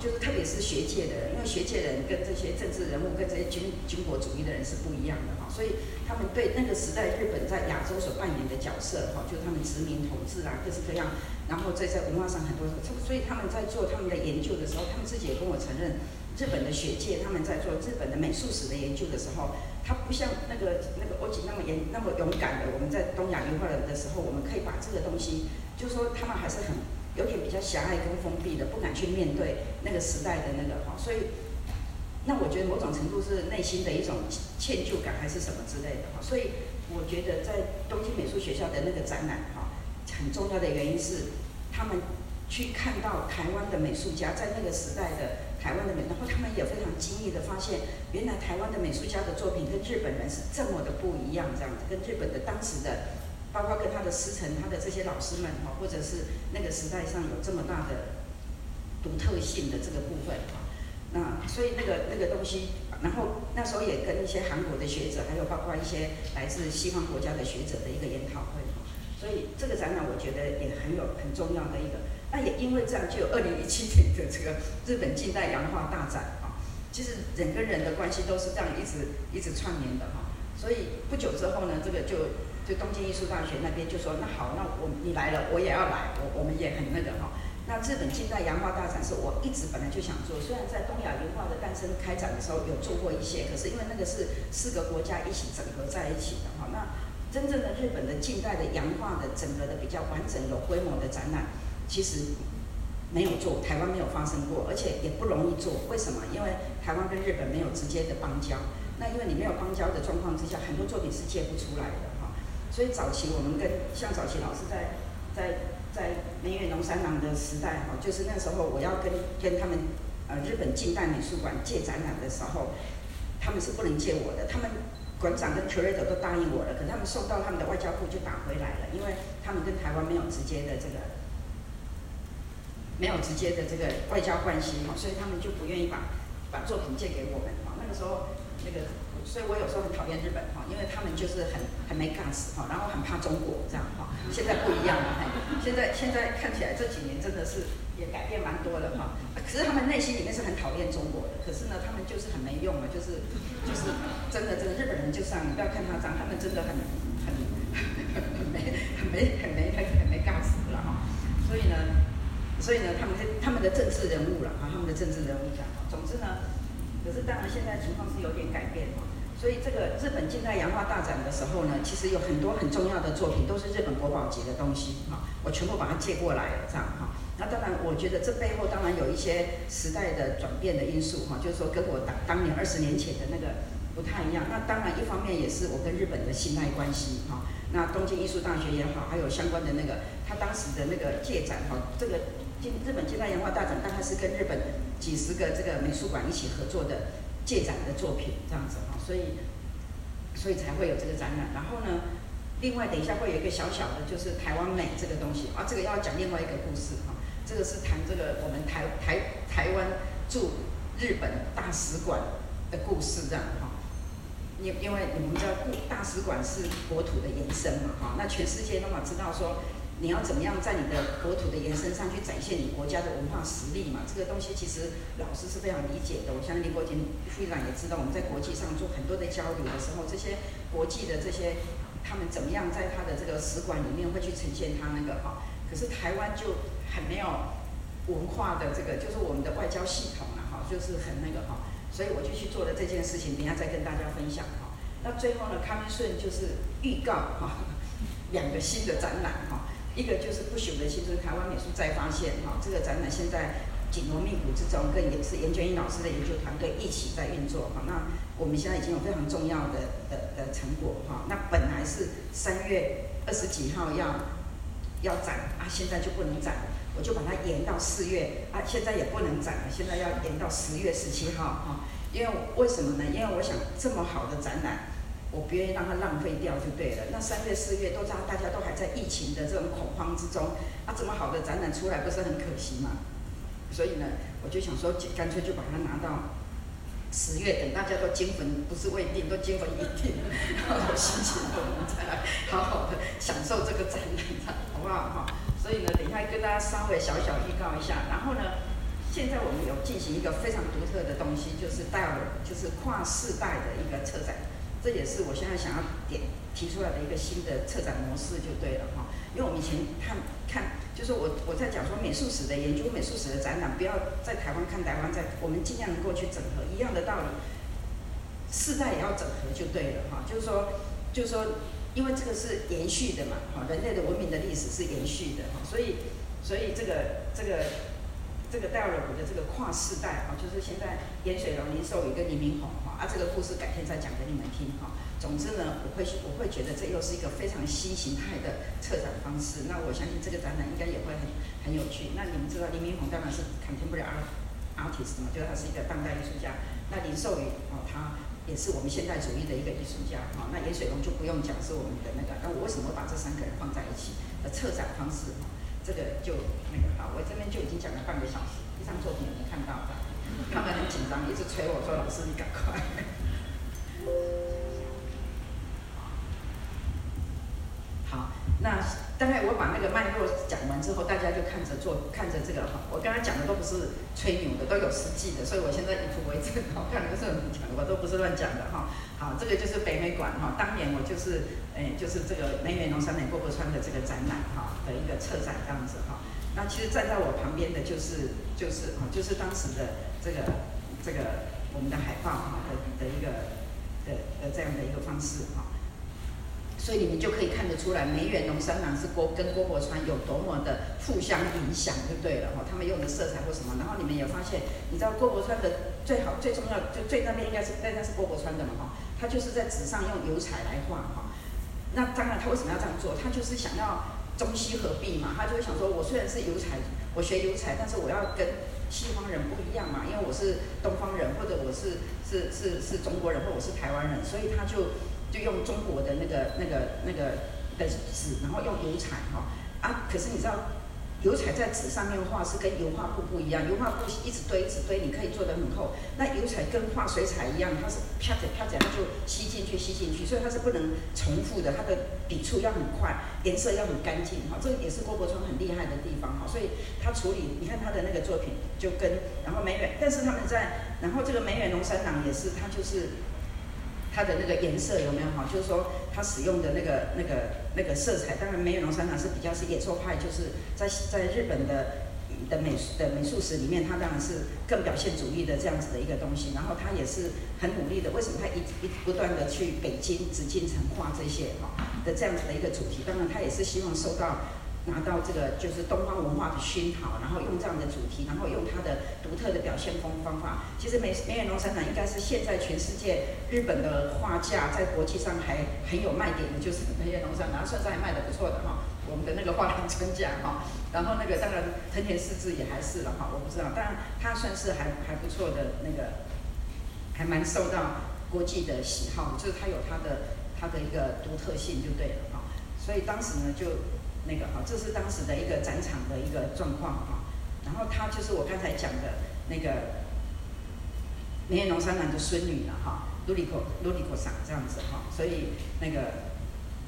就是特别是学界的，因为学界人跟这些政治人物跟这些军军国主义的人是不一样的哈，所以他们对那个时代日本在亚洲所扮演的角色哈，就他们殖民统治啊，各式各样。然后在在文化上很多，所以他们在做他们的研究的时候，他们自己也跟我承认，日本的学界他们在做日本的美术史的研究的时候，他不像那个那个欧吉那么严那么勇敢的。我们在东亚文化的时候，我们可以把这个东西，就说他们还是很有点比较狭隘跟封闭的，不敢去面对那个时代的那个哈。所以，那我觉得某种程度是内心的一种歉疚感还是什么之类的哈。所以我觉得在东京美术学校的那个展览哈。很重要的原因是，他们去看到台湾的美术家在那个时代的台湾的美，然后他们也非常惊异的发现，原来台湾的美术家的作品跟日本人是这么的不一样，这样子，跟日本的当时的，包括跟他的师承，他的这些老师们哈，或者是那个时代上有这么大的独特性的这个部分哈，那所以那个那个东西，然后那时候也跟一些韩国的学者，还有包括一些来自西方国家的学者的一个研讨会。所以这个展览我觉得也很有很重要的一个，那也因为这样就有二零一七年的这个日本近代洋画大展啊。其实人跟人的关系都是这样一直一直串联的哈。所以不久之后呢，这个就就东京艺术大学那边就说，那好，那我你来了，我也要来，我我们也很那个哈。那日本近代洋画大展是我一直本来就想做，虽然在东亚油画的诞生开展的时候有做过一些，可是因为那个是四个国家一起整合在一起的哈，那。真正的日本的近代的洋画的整个的比较完整有规模的展览，其实没有做，台湾没有发生过，而且也不容易做。为什么？因为台湾跟日本没有直接的邦交。那因为你没有邦交的状况之下，很多作品是借不出来的。所以早期我们跟像早期老师在在在梅月农三郎的时代哈，就是那时候我要跟跟他们呃日本近代美术馆借展览的时候，他们是不能借我的，他们。馆长跟 curator 都答应我了，可他们送到他们的外交部就打回来了，因为他们跟台湾没有直接的这个，没有直接的这个外交关系哈，所以他们就不愿意把把作品借给我们哈。那个时候，那个，所以我有时候很讨厌日本哈，因为他们就是很很没 gas 哈，然后很怕中国这样哈。现在不一样了，现在现在看起来这几年真的是也改变蛮多的哈。可是他们内心里面是很讨厌中国的，可是呢，他们就是很没用的，就是就是真的真的日本人就这样，你不要看他脏，他们真的很很很没很没很没很没尬死了哈。所以呢，所以呢，他们是他们的政治人物了哈，他们的政治人物讲。总之呢，可是当然现在情况是有点改变哈。所以这个日本近代洋画大展的时候呢，其实有很多很重要的作品都是日本国宝级的东西哈，我全部把它借过来了这样哈。那当然，我觉得这背后当然有一些时代的转变的因素哈，就是说跟我当当年二十年前的那个不太一样。那当然一方面也是我跟日本的信赖关系哈。那东京艺术大学也好，还有相关的那个他当时的那个借展哈，这个近日本近代洋画大展大概是跟日本几十个这个美术馆一起合作的借展的作品这样子哈，所以所以才会有这个展览。然后呢，另外等一下会有一个小小的，就是台湾美这个东西啊，这个要讲另外一个故事哈。这个是谈这个我们台台台湾驻日本大使馆的故事这样哈。因因为你们知道，大使馆是国土的延伸嘛哈，那全世界都嘛知道说。你要怎么样在你的国土的延伸上去展现你国家的文化实力嘛？这个东西其实老师是非常理解的。我相信林国杰副院长也知道，我们在国际上做很多的交流的时候，这些国际的这些他们怎么样在他的这个使馆里面会去呈现他那个哈？可是台湾就很没有文化的这个，就是我们的外交系统了哈，就是很那个哈，所以我就去做了这件事情，等下再跟大家分享哈。那最后呢，康顺就是预告哈，两个新的展览哈。一个就是不朽的青春，台湾美术再发现哈，这个展览现在紧锣密鼓之中，跟也是严娟英老师的研究团队一起在运作哈。那我们现在已经有非常重要的的的成果哈。那本来是三月二十几号要要展啊，现在就不能展，我就把它延到四月啊，现在也不能展了，现在要延到十月十七号哈。因为为什么呢？因为我想这么好的展览。我不愿意让它浪费掉就对了。那三月四月都知道大家都还在疫情的这种恐慌之中，啊，这么好的展览出来不是很可惜吗？所以呢，我就想说，干脆就把它拿到十月，等大家都惊魂不是未定，都惊魂已定，然后心情我们再来好好的享受这个展览，好不好？哈。所以呢，等一下跟大家稍微小小预告一下。然后呢，现在我们有进行一个非常独特的东西，就是戴尔，就是跨世代的一个车展。这也是我现在想要点提出来的一个新的策展模式，就对了哈。因为我们以前看看，就是我我在讲说美术史的研究、美术史的展览，不要在台湾看台湾，在我们尽量能够去整合一样的道理，世代也要整合就对了哈。就是说，就是说，因为这个是延续的嘛，哈，人类的文明的历史是延续的哈，所以，所以这个这个这个戴尔的这个跨世代哈，就是现在盐水龙、林寿宇跟李明宏。啊，这个故事改天再讲给你们听哈。总之呢，我会我会觉得这又是一个非常新形态的策展方式。那我相信这个展览应该也会很很有趣。那你们知道林明宏当然是 contemporary artist 嘛，就是他是一个当代艺术家。那林寿宇哦，他也是我们现代主义的一个艺术家。哈，那严水龙就不用讲，是我们的那个。那我为什么把这三个人放在一起的策展方式？哈，这个就那个好，我这边就已经讲了半个小时，一张作品没看到的。他们很紧张，一直催我说：“老师，你赶快。”好，那大概我把那个脉络讲完之后，大家就看着做，看着这个哈。我刚刚讲的都不是吹牛的，都有实际的，所以我现在以图为证。哈，看的是很讲，我都不是乱讲的哈。好，这个就是北美馆哈。当年我就是，哎，就是这个美美农山美郭伯川的这个展览哈的一个策展这样子哈。那其实站在我旁边的就是，就是啊，就是当时的。这个这个我们的海报哈的的一个的的这样的一个方式哈，所以你们就可以看得出来，梅园农山郎是郭跟郭伯川有多么的互相影响就对了哈。他们用的色彩或什么，然后你们也发现，你知道郭伯川的最好最重要就最那边应该是那那是郭伯川的嘛哈，他就是在纸上用油彩来画哈。那当然他为什么要这样做？他就是想要中西合璧嘛，他就会想说，我虽然是油彩，我学油彩，但是我要跟西方人不一样嘛，因为我是东方人，或者我是是是是中国人，或我是台湾人，所以他就就用中国的那个那个那个的纸，然后用油彩哈啊，可是你知道。油彩在纸上面画是跟油画布不一样，油画布一直堆一直堆，你可以做得很厚。那油彩跟画水彩一样，它是啪着啪着，它就吸进去吸进去，所以它是不能重复的，它的笔触要很快，颜色要很干净哈。这个也是郭伯川很厉害的地方哈。所以他处理，你看他的那个作品就跟然后梅远，但是他们在然后这个梅远龙山郎也是，他就是。它的那个颜色有没有哈？就是说，它使用的那个、那个、那个色彩，当然梅园龙山堂是比较是野兽派，就是在在日本的的美术的美术史里面，它当然是更表现主义的这样子的一个东西。然后他也是很努力的，为什么他一一不断的去北京、紫禁城画这些哈的这样子的一个主题？当然他也是希望受到。拿到这个就是东方文化的熏陶，然后用这样的主题，然后用它的独特的表现风方法。其实梅梅远农山场应该是现在全世界日本的画架在国际上还很有卖点的，就是梅远农山场，算是还卖的不错的哈。我们的那个画廊春奖哈，然后那个当然藤田四治也还是了哈，我不知道，当然他算是还还不错的那个还蛮受到国际的喜好，就是它有它的它的一个独特性就对了哈。所以当时呢就那个哈，这是当时的一个展场的一个状况哈。然后她就是我刚才讲的那个梅艳农三郎的孙女了哈，卢里口卢里口桑这样子哈。所以那个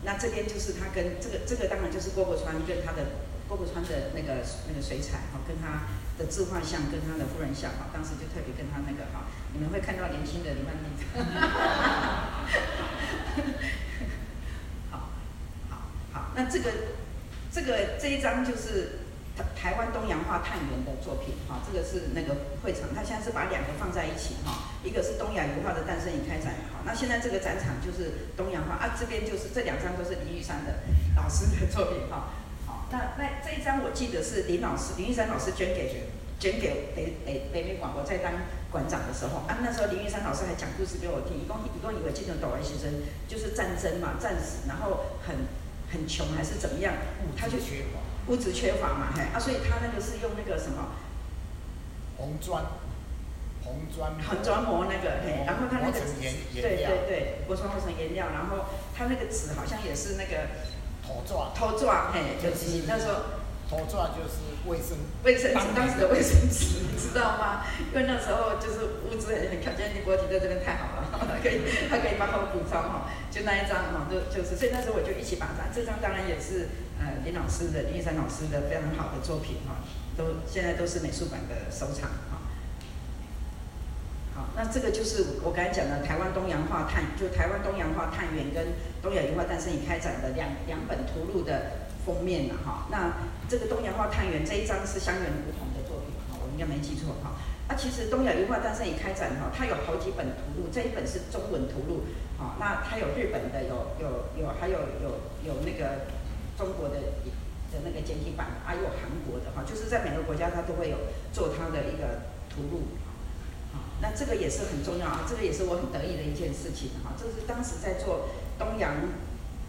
那这边就是他跟这个这个当然就是郭伯川跟他的郭伯川的那个那个水彩哈，跟他。的自画像跟他的夫人像哈，当时就特别跟他那个哈，你们会看到年轻的李曼妮。好，好，好，那这个这个这一张就是台台湾东洋画探源的作品哈，这个是那个会场，他现在是把两个放在一起哈，一个是东亚油画的诞生与开展哈，那现在这个展场就是东洋画啊，这边就是这两张都是林玉山的老师的作品哈。好那那这一张我记得是林老师林玉山老师捐给捐给北北北美馆，我在当馆长的时候啊，那时候林玉山老师还讲故事给我听，一共一共以为记得抖儿先生就是战争嘛，战死，然后很很穷还是怎么样，他就缺乏。物质缺乏嘛，嘿啊，所以他那个是用那个什么？红砖。红砖。红砖磨那个嘿，然后他那个对对对，磨成磨成颜料，然后他那个纸好像也是那个。头钻，头钻，嘿，就是那时候，头抓就是卫生，卫生纸，当时的卫生纸，你知道吗？因为那时候就是物资很很条件，你国体在这边太好了，可以，他可以帮我补张哈，就那一张哈，就就是，所以那时候我就一起把它，这张当然也是呃林老师的林玉山老师的非常好的作品哈，都现在都是美术馆的收藏哈。好，那这个就是我刚才讲的台湾东洋画探，就台湾东洋画探源跟。东亚油画诞生与开展的两两本图录的封面了哈，那这个东亚画探源这一张是香园古董的作品哈，我应该没记错哈。那其实东亚油画诞生与开展哈，它有好几本图录，这一本是中文图录，好，那它有日本的，有有有还有有有那个中国的的那个简体版，还有韩国的哈，就是在每个国家它都会有做它的一个图录，好，那这个也是很重要啊，这个也是我很得意的一件事情哈，这是当时在做。东洋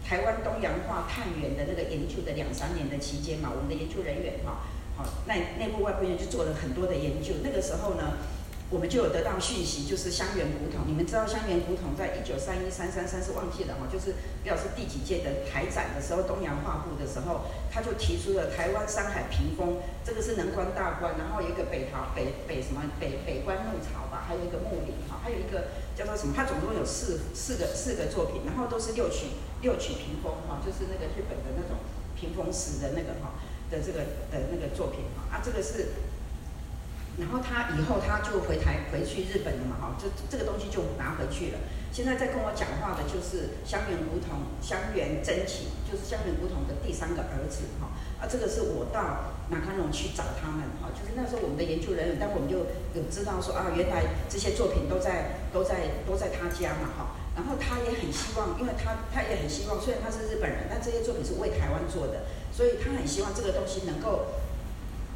台湾东洋化探源的那个研究的两三年的期间嘛，我们的研究人员哈，好内内部外部人员就做了很多的研究。那个时候呢，我们就有得到讯息，就是香园古董。你们知道香园古董在一九三一三三三是忘记了哈，就是表示第几届的台展的时候，东洋画布的时候，他就提出了台湾山海屏风，这个是能关大关，然后有一个北桃北北什么北北关牧巢吧，还有一个木林哈，还有一个。叫做什么？它总共有四四个四个作品，然后都是六曲六曲屏风哈，就是那个日本的那种屏风石的那个哈的这个的那个作品哈啊，这个是，然后他以后他就回台回去日本了嘛哈，这这个东西就拿回去了。现在在跟我讲话的就是香园梧桐香园真奇，就是香园梧桐的第三个儿子哈啊，这个是我到。马康龙去找他们，哈，就是那时候我们的研究人员，但我们就有知道说啊，原来这些作品都在都在都在他家嘛，哈，然后他也很希望，因为他他也很希望，虽然他是日本人，但这些作品是为台湾做的，所以他很希望这个东西能够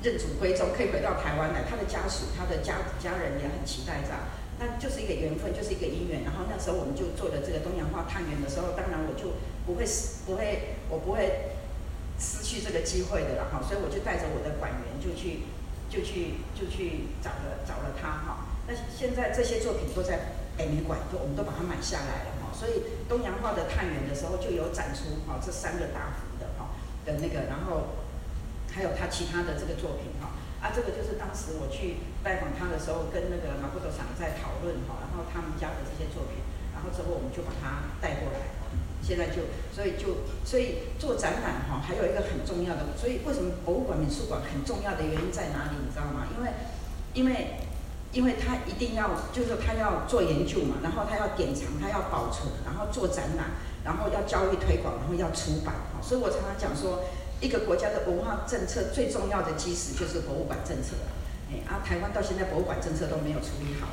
认祖归宗，可以回到台湾来。他的家属、他的家家人也很期待这样，那就是一个缘分，就是一个姻缘。然后那时候我们就做的这个东洋画探员的时候，当然我就不会失 不会，我不会。失去这个机会的了哈，所以我就带着我的馆员就去，就去，就去找了找了他哈。那现在这些作品都在北美馆，都我们都把它买下来了哈。所以东洋画的探员的时候就有展出哈，这三个大幅的哈的那个，然后还有他其他的这个作品哈。啊，这个就是当时我去拜访他的时候，跟那个马布多厂在讨论哈，然后他们家的这些作品，然后之后我们就把它带过来。现在就，所以就，所以做展览哈，还有一个很重要的，所以为什么博物馆、美术馆很重要的原因在哪里？你知道吗？因为，因为，因为他一定要，就是他要做研究嘛，然后他要典藏，他要保存，然后做展览，然后要教育推广，然后要出版哈。所以我常常讲说，一个国家的文化政策最重要的基石就是博物馆政策。哎，啊，台湾到现在博物馆政策都没有处理好。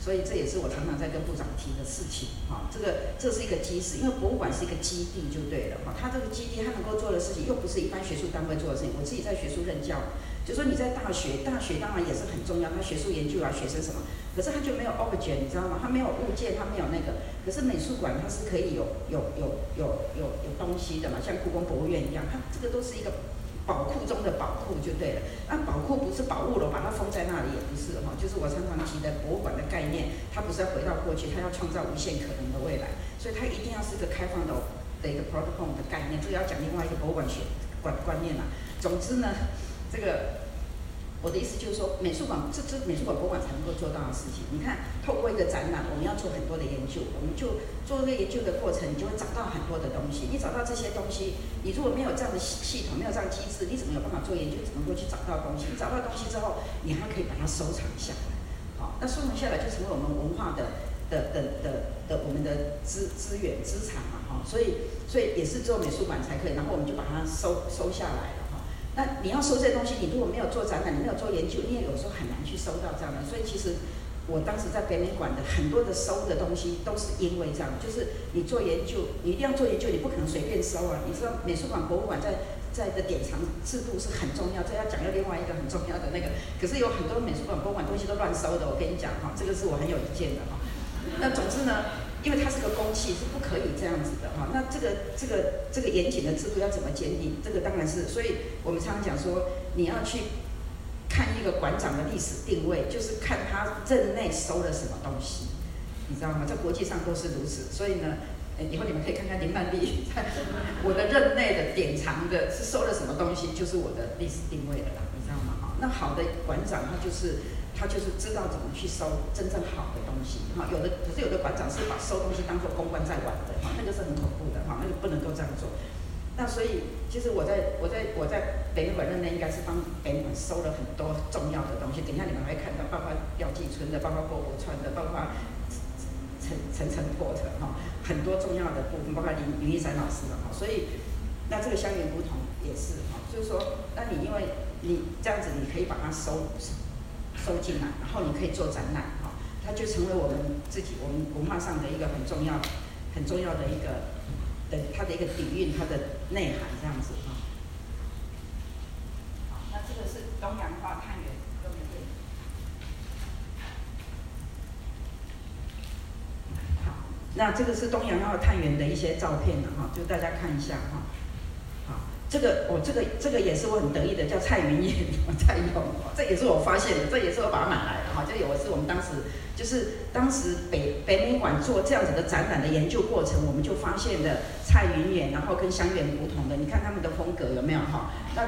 所以这也是我常常在跟部长提的事情，哈，这个这是一个基石，因为博物馆是一个基地就对了，哈，它这个基地它能够做的事情又不是一般学术单位做的事情。我自己在学术任教，就说你在大学，大学当然也是很重要，它学术研究啊，学生什么，可是它就没有 object，你知道吗？它没有物件，它没有那个，可是美术馆它是可以有有有有有有东西的嘛，像故宫博物院一样，它这个都是一个宝库中的宝库就对了。那宝库不是宝物了，把它封在那里也不是哈。就是我常常提的博物馆的概念，它不是要回到过去，它要创造无限可能的未来，所以它一定要是个开放的的一个 protocol 的概念，这个要讲另外一个博物馆学观观念了。总之呢，这个。我的意思就是说，美术馆这这美术馆博物馆才能够做到的事情。你看，透过一个展览，我们要做很多的研究，我们就做这个研究的过程，你就会找到很多的东西。你找到这些东西，你如果没有这样的系系统，没有这样机制，你怎么有办法做研究？怎么会去找到东西？你找到东西之后，你还可以把它收藏下来。好，那收藏下来就成为我们文化的的的的的我们的资资源资产嘛。哈，所以所以也是做美术馆才可以，然后我们就把它收收下来了。那你要收这些东西，你如果没有做展览，你没有做研究，你也有时候很难去收到这样的。所以其实我当时在北美馆的很多的收的东西，都是因为这样，就是你做研究，你一定要做研究，你不可能随便收啊。你知道美术馆、博物馆在在的典藏制度是很重要，这要讲到另外一个很重要的那个。可是有很多美术馆、博物馆东西都乱收的，我跟你讲哈，这个是我很有意见的哈。那总之呢。因为它是个公器，是不可以这样子的哈。那这个这个这个严谨的制度要怎么坚定？这个当然是，所以我们常常讲说，你要去看一个馆长的历史定位，就是看他任内收了什么东西，你知道吗？在国际上都是如此。所以呢，以后你们可以看看林曼丽在我的任内的典藏的是收了什么东西，就是我的历史定位的啦，你知道吗？哈，那好的馆长他就是。他就是知道怎么去收真正好的东西，哈，有的可是有的馆长是把收东西当做公关在玩的，哈，那个是很恐怖的，哈，那个不能够这样做。那所以其实我在我在我在北馆任内应该是帮北美馆收了很多重要的东西，等一下你们会看到，包括廖继春的，包括郭国川的，包括陈陈陈波的，哈，很多重要的部分，包括林林一山老师的，哈，所以那这个香园不同也是，哈，就是说，那你因为你这样子，你可以把它收。收进来，然后你可以做展览，哈，它就成为我们自己我们文化上的一个很重要、很重要的一个的它的一个底蕴，它的内涵这样子，哈。好，那这个是东洋画探源，都没变。好，那这个是东洋画探员的一些照片了哈，就大家看一下哈。这个我这个这个也是我很得意的，叫蔡云燕蔡勇，这也是我发现的，这也是我把它买来的哈。这也是我们当时就是当时北北美馆做这样子的展览的研究过程，我们就发现的蔡云岩，然后跟香远不同的，你看他们的风格有没有哈？那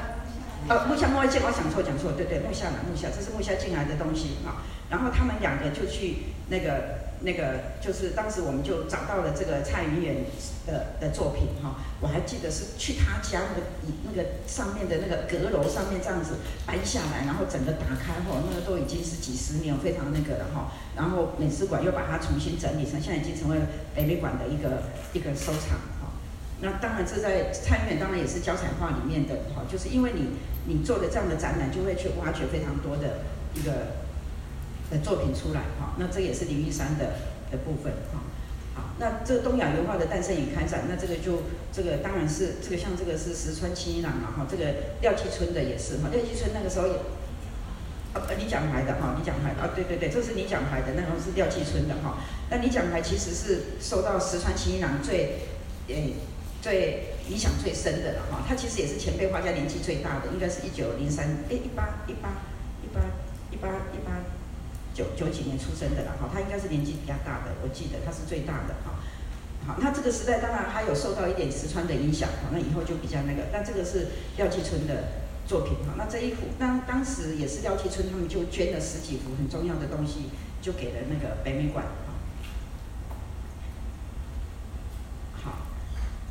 呃木下木外见，我讲错讲错，对对木下嘛木下，这是木下进来的东西哈。然后他们两个就去那个。那个就是当时我们就找到了这个蔡云远的的作品哈，我还记得是去他家那个那个上面的那个阁楼上面这样子搬下来，然后整个打开后，那个都已经是几十年，非常那个了哈。然后美术馆又把它重新整理成，现在已经成为北美馆的一个一个收藏哈。那当然这在蔡云远当然也是交彩画里面的哈，就是因为你你做的这样的展览，就会去挖掘非常多的一个。的作品出来哈，那这也是林玉山的的部分哈。好，那这个东亚文化的诞生与开展，那这个就这个当然是这个像这个是石川清一郎嘛哈，这个廖继春的也是哈，廖继春那个时候，啊李奖牌的哈，李奖牌啊对对对，这是李奖牌的，那时候是廖继春的哈。那李奖牌其实是受到石川清一郎最诶最影响最深的了哈，他其实也是前辈画家年纪最大的，应该是一九零三诶一八一八一八一八一八。九九几年出生的了哈，他应该是年纪比较大的，我记得他是最大的哈。好，那这个时代当然他有受到一点石川的影响哈，那以后就比较那个。但这个是廖继春的作品哈，那这一幅当当时也是廖继春他们就捐了十几幅很重要的东西，就给了那个北美馆哈。好，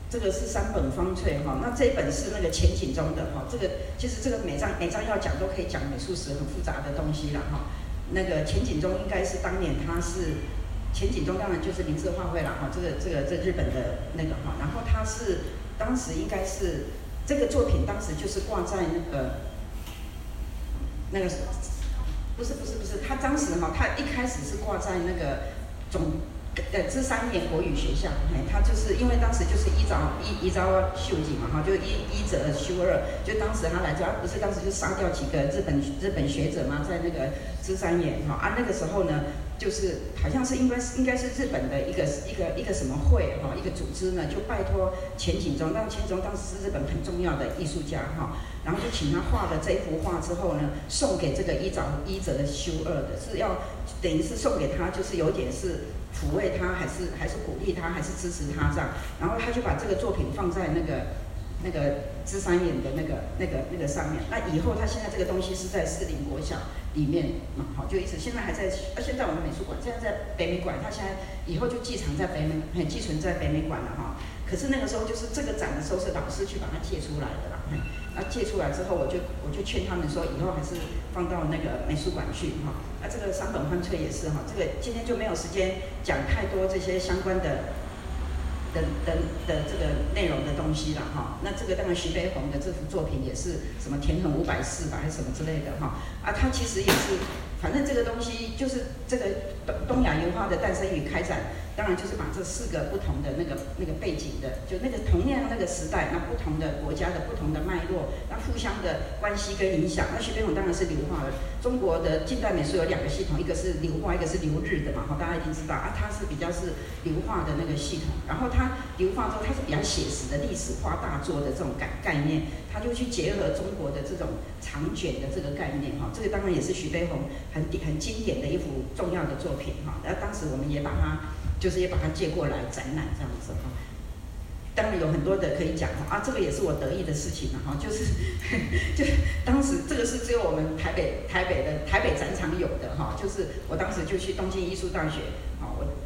这个是三本方翠哈，那这一本是那个前景中的哈，这个其实这个每张每张要讲都可以讲美术史很复杂的东西了哈。那个钱景中应该是当年他是钱景中，当然就是明治画会了哈。这个这个这日本的那个哈，然后他是当时应该是这个作品当时就是挂在那个那个不是不是不是，他当时哈，他一开始是挂在那个总。呃，这三年国语学校，哎，他就是因为当时就是一招一一招秀吉嘛，哈，就一一则修二，就当时他来，主要不是当时就杀掉几个日本日本学者嘛，在那个芝山岩哈啊，那个时候呢，就是好像是应该是应该是日本的一个一个一个什么会哈，一个组织呢，就拜托钱景忠，但钱景忠当时是日本很重要的艺术家哈，然后就请他画了这幅画之后呢，送给这个伊沼伊泽修二的，是要等于是送给他，就是有点是抚慰他，还是还是鼓励他，还是支持他这样，然后他就把这个作品放在那个。那个芝山眼的那个、那个、那个上面，那以后他现在这个东西是在四林国小里面嘛，好，就一直现在还在，呃，现在我们美术馆现在在北美馆，他现在以后就寄藏在北美，寄存在北美馆了哈。可是那个时候就是这个展的时候是老师去把它借出来的啦，那借出来之后，我就我就劝他们说，以后还是放到那个美术馆去哈。那这个山本欢翠也是哈，这个今天就没有时间讲太多这些相关的。的的的这个内容的东西了哈，那这个当然徐悲鸿的这幅作品也是什么田横五百四吧，还是什么之类的哈，啊，他其实也是，反正这个东西就是这个东东亚油画的诞生与开展。当然就是把这四个不同的那个那个背景的，就那个同样那个时代，那不同的国家的不同的脉络，那互相的关系跟影响。那徐悲鸿当然是流画的。中国的近代美术有两个系统，一个是流画，一个是流日的嘛。哈，大家一定知道啊，它是比较是流画的那个系统。然后它流画之后，它是比较写实的历史画大作的这种概概念，它就去结合中国的这种长卷的这个概念。哈，这个当然也是徐悲鸿很很经典的一幅重要的作品。哈，然后当时我们也把它。就是也把它借过来展览这样子哈，当然有很多的可以讲哈啊，这个也是我得意的事情了哈，就是 就当时这个是只有我们台北台北的台北展场有的哈，就是我当时就去东京艺术大学，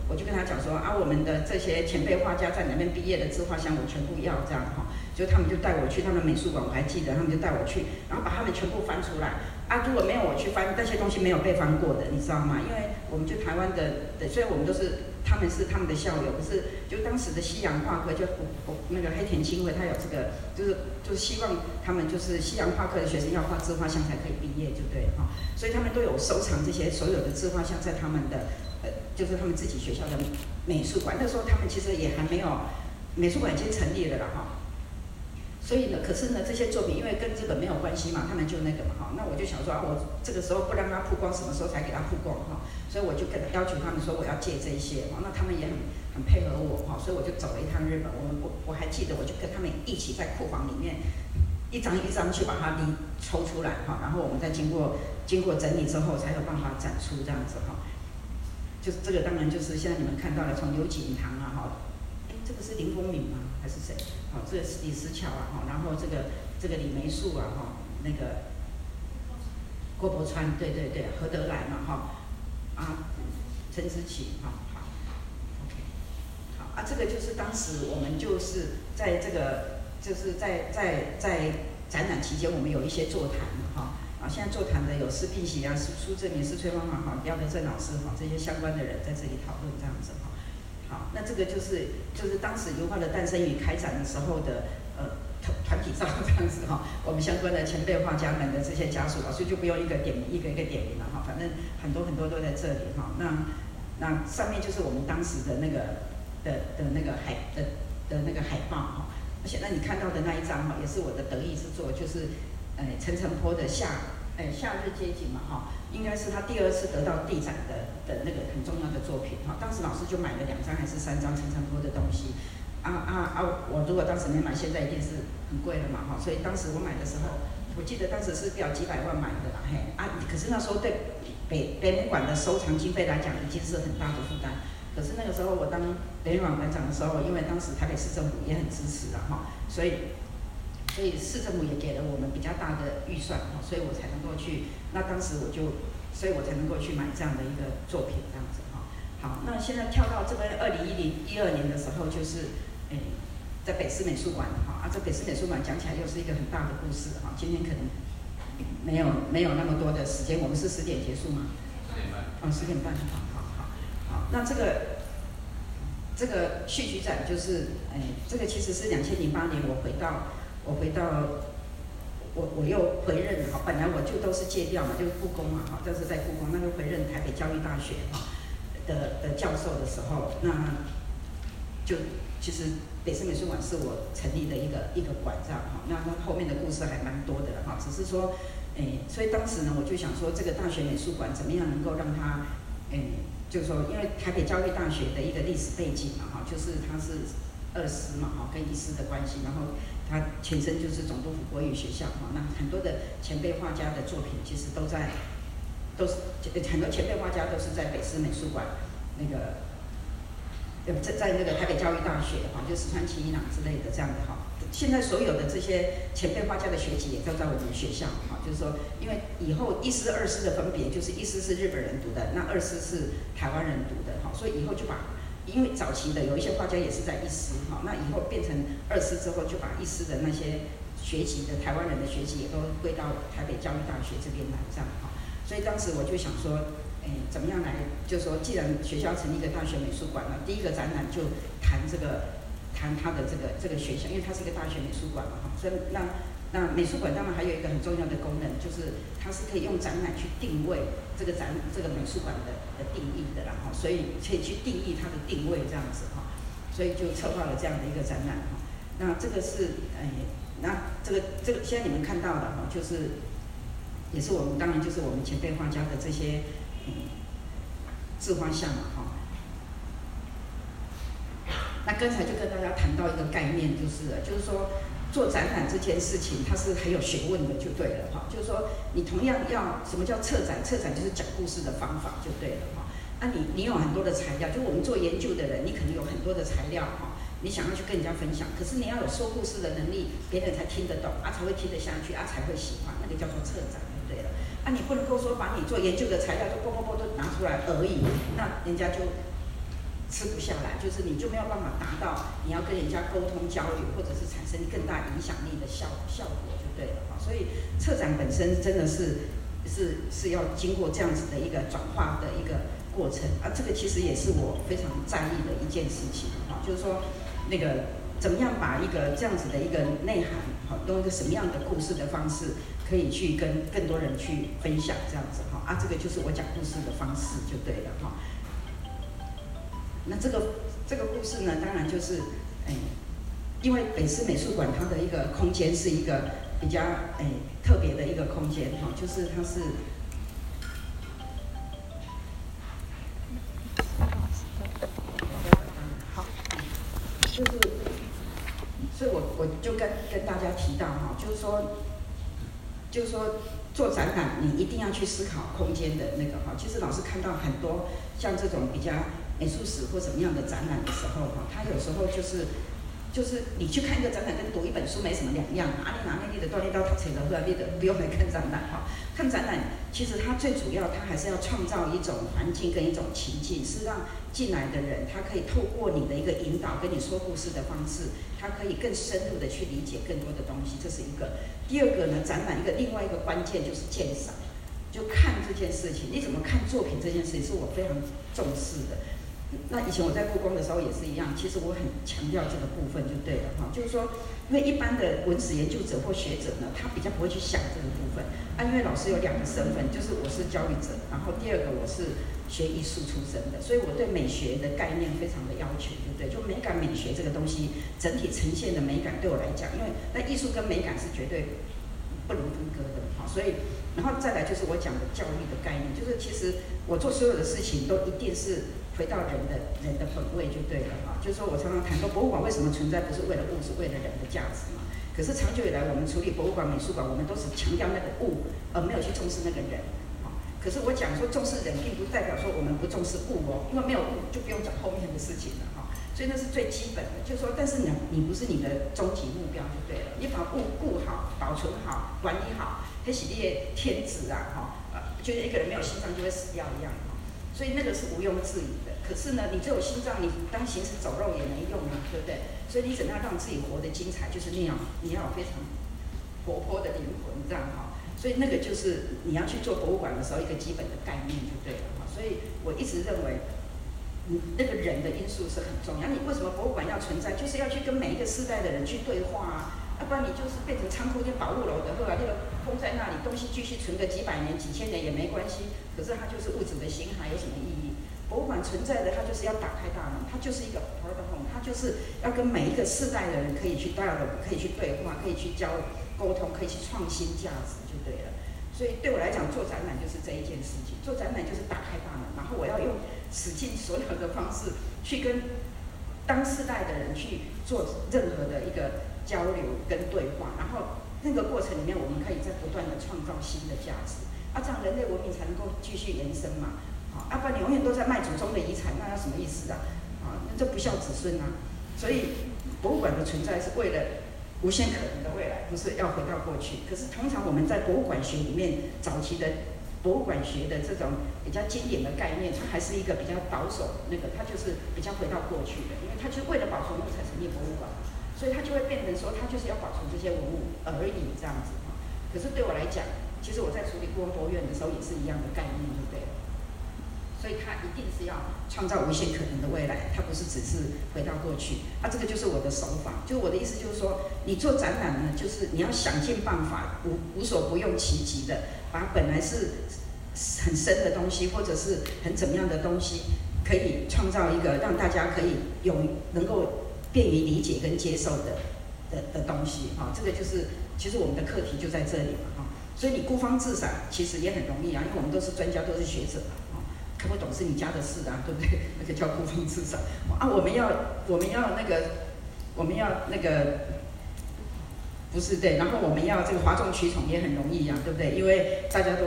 我就跟他讲说啊，我们的这些前辈画家在哪边毕业的自画像我全部要这样哈，就他们就带我去他们美术馆，我还记得他们就带我去，然后把他们全部翻出来啊，如果没有我去翻那些东西没有被翻过的，你知道吗？因为我们就台湾的，对，所以我们都是。他们是他们的校友，可是就当时的西洋画科，就我我那个黑田清辉，他有这个，就是就是希望他们就是西洋画科的学生要画自画像才可以毕业，就对哈，所以他们都有收藏这些所有的自画像在他们的就是他们自己学校的美术馆。那时候他们其实也还没有美术馆已经成立了了哈。所以呢，可是呢，这些作品因为跟日本没有关系嘛，他们就那个嘛哈。那我就想说啊，我这个时候不让他曝光，什么时候才给他曝光哈？所以我就跟要求他们说我要借这些哈。那他们也很很配合我哈，所以我就走了一趟日本。我们我我还记得，我就跟他们一起在库房里面一张一张去把它离抽出来哈，然后我们再经过经过整理之后，才有办法展出这样子哈。就是这个当然就是现在你们看到了，从刘景堂啊哈，哎，这个是林风敏吗？还是谁？哦，这个是李思巧啊，哈，然后这个这个李梅树啊，哈，那个郭伯川，对对对，何德来嘛，哈，啊，陈思琪，哈，好，OK，好啊，这个就是当时我们就是在这个就是在在在展览期间，我们有一些座谈嘛，哈，现在座谈的有施碧喜啊、苏苏正明、施翠芳啊，哈，廖德正老师，哈，这些相关的人在这里讨论这样子，哈。好，那这个就是就是当时油画的诞生与开展的时候的呃团团体照这样子哈，我们相关的前辈画家们的这些家属，所以就不用一个点名一个一个点名了哈，反正很多很多都在这里哈。那那上面就是我们当时的那个的的那个海的的那个海报哈，而且那你看到的那一张哈，也是我的得意之作，就是呃陈澄波的夏哎夏日街景嘛哈。应该是他第二次得到地展的的那个很重要的作品哈，当时老师就买了两张还是三张陈澄波的东西，啊啊啊！我如果当时没买，现在一定是很贵了嘛哈，所以当时我买的时候，我记得当时是要几百万买的啦嘿啊！可是那时候对北北美馆的收藏经费来讲，已经是很大的负担。可是那个时候我当北美馆馆长的时候，因为当时台北市政府也很支持了哈，所以。所以市政府也给了我们比较大的预算哈，所以我才能够去。那当时我就，所以我才能够去买这样的一个作品这样子哈。好，那现在跳到这边二零一零一二年的时候，就是诶，在北师美术馆哈啊，这北师美术馆讲起来又是一个很大的故事哈。今天可能没有没有那么多的时间，我们是十点结束吗？十点半。哦，十点半，好好好。好，那这个这个戏曲展就是诶，这个其实是两千零八年我回到。我回到，我我又回任哈，本来我就都是借调嘛，就是故宫嘛哈，都是在故宫，那个回任台北教育大学哈的的教授的时候，那就其实北师美术馆是我成立的一个一个馆这样哈，那那后面的故事还蛮多的哈，只是说诶，所以当时呢，我就想说，这个大学美术馆怎么样能够让它，诶，就是说，因为台北教育大学的一个历史背景嘛，哈，就是它是二师嘛，哈，跟一师的关系，然后它前身就是总督府国语学校，哈，那很多的前辈画家的作品其实都在，都是很多前辈画家都是在北师美术馆那个。在在那个台北教育大学哈，就四川奇一郎之类的这样的哈，现在所有的这些前辈画家的学籍也都在我们学校哈，就是说，因为以后一师二师的分别，就是一师是日本人读的，那二师是台湾人读的哈，所以以后就把，因为早期的有一些画家也是在一师哈，那以后变成二师之后，就把一师的那些学籍的台湾人的学籍也都归到台北教育大学这边来这样哈，所以当时我就想说。哎，怎么样来？就说既然学校成立一个大学美术馆了，第一个展览就谈这个，谈他的这个这个学校，因为它是一个大学美术馆嘛，哈。所以那那美术馆当然还有一个很重要的功能，就是它是可以用展览去定位这个展这个美术馆的的定义的，啦哈所以可以去定义它的定位这样子哈。所以就策划了这样的一个展览哈。那这个是哎，那这个这个现在你们看到的哈，就是也是我们当然就是我们前辈画家的这些。自画像嘛，哈。那刚才就跟大家谈到一个概念，就是，就是说做展览这件事情，它是很有学问的，就对了，哈。就是说，你同样要什么叫策展？策展就是讲故事的方法，就对了，哈。那你你有很多的材料，就我们做研究的人，你可能有很多的材料，哈。你想要去跟人家分享，可是你要有说故事的能力，别人才听得懂，啊，才会听得下去，啊，才会喜欢，那个叫做策展，就对了。啊，你不能够说把你做研究的材料就啵啵啵都拿出来而已，那人家就吃不下来，就是你就没有办法达到你要跟人家沟通交流，或者是产生更大影响力的效效果就对了哈。所以策展本身真的是是是要经过这样子的一个转化的一个过程啊，这个其实也是我非常在意的一件事情哈，就是说那个怎么样把一个这样子的一个内涵，好用一个什么样的故事的方式。可以去跟更多人去分享这样子哈啊，这个就是我讲故事的方式就对了哈。那这个这个故事呢，当然就是哎，因为北师美术馆它的一个空间是一个比较哎特别的一个空间哈，就是它是好，就是，所以我我就跟跟大家提到哈，就是说。就是说，做展览你一定要去思考空间的那个哈。其实老师看到很多像这种比较美术史或什么样的展览的时候哈，他有时候就是。就是你去看一个展览，跟读一本书没什么两样。阿你拿那里的锻炼到他扯了出来，你的不用来看展览哈。看展览其实它最主要，它还是要创造一种环境跟一种情境，是让进来的人他可以透过你的一个引导，跟你说故事的方式，他可以更深入的去理解更多的东西。这是一个。第二个呢，展览一个另外一个关键就是鉴赏，就看这件事情，你怎么看作品这件事情，是我非常重视的。那以前我在故宫的时候也是一样，其实我很强调这个部分就对了哈，就是说，因为一般的文史研究者或学者呢，他比较不会去想这个部分啊，因为老师有两个身份，就是我是教育者，然后第二个我是学艺术出身的，所以我对美学的概念非常的要求，对不对？就美感美学这个东西，整体呈现的美感对我来讲，因为那艺术跟美感是绝对不能分割的哈，所以，然后再来就是我讲的教育的概念，就是其实我做所有的事情都一定是。回到人的人的本位就对了哈，就是说我常常谈说博物馆为什么存在，不是为了物，是为了人的价值嘛。可是长久以来，我们处理博物馆、美术馆，我们都是强调那个物，而没有去重视那个人。哈，可是我讲说重视人，并不代表说我们不重视物哦，因为没有物就不用讲后面的事情了哈。所以那是最基本的，就是说，但是你你不是你的终极目标就对了，你把物顾好、保存好、管理好，跟洗地天子啊哈，就是一个人没有心脏就会死掉一样。所以那个是毋庸置疑的。可是呢，你只有心脏，你当行尸走肉也没用啊，对不对？所以你怎么样让自己活得精彩，就是那样，你要有非常活泼的灵魂，这样哈。所以那个就是你要去做博物馆的时候一个基本的概念，就对了哈。所以我一直认为，嗯，那个人的因素是很重要。你为什么博物馆要存在？就是要去跟每一个世代的人去对话啊。要不然你就是变成仓库跟保护楼的，后来那个封在那里，东西继续存个几百年、几千年也没关系。可是它就是物质的形骸，有什么意义？博物馆存在的，它就是要打开大门，它就是一个 p o r t a l 它就是要跟每一个世代的人可以去 dialogue，可以去对话，可以去交沟通，可以去创新价值，就对了。所以对我来讲，做展览就是这一件事情。做展览就是打开大门，然后我要用使尽所有的方式去跟当世代的人去做任何的一个交流跟对话，然后那个过程里面，我们可以在不断的创造新的价值，啊，这样人类文明才能够继续延伸嘛。啊，要不然你永远都在卖祖宗的遗产，那要什么意思啊？啊，那这不孝子孙啊。所以博物馆的存在是为了无限可能的未来，不是要回到过去。可是通常我们在博物馆学里面，早期的博物馆学的这种比较经典的概念，它还是一个比较保守，那个它就是比较回到过去的，因为它就是为了保存物才成立博物馆，所以它就会变成说，它就是要保存这些文物而已这样子。可是对我来讲，其实我在处理故宫博物院的时候也是一样的概念，对不对？所以它一定是要创造无限可能的未来，它不是只是回到过去。啊，这个就是我的手法。就我的意思就是说，你做展览呢，就是你要想尽办法，无无所不用其极的，把本来是很深的东西，或者是很怎么样的东西，可以创造一个让大家可以有能够便于理解跟接受的的的东西。啊，这个就是其实我们的课题就在这里嘛，哈。所以你孤芳自赏其实也很容易啊，因为我们都是专家，都是学者啊。看不懂是你家的事啊，对不对？那个叫孤芳自赏啊！我们要，我们要那个，我们要那个，不是对。然后我们要这个哗众取宠也很容易呀，对不对？因为大家都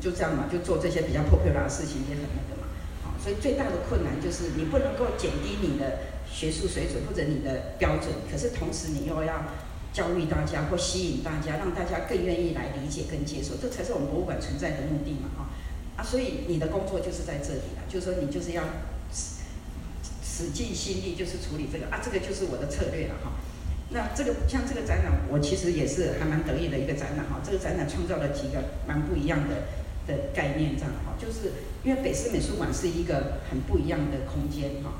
就这样嘛，就做这些比较 popular 的事情也很那个嘛。啊，所以最大的困难就是你不能够减低你的学术水准或者你的标准，可是同时你又要教育大家或吸引大家，让大家更愿意来理解跟接受，这才是我们博物馆存在的目的嘛，哈。啊，所以你的工作就是在这里了，就是说你就是要使使尽心力，就是处理这个啊，这个就是我的策略了哈。那这个像这个展览，我其实也是还蛮得意的一个展览哈。这个展览创造了几个蛮不一样的的概念，这样哈，就是因为北师美术馆是一个很不一样的空间哈。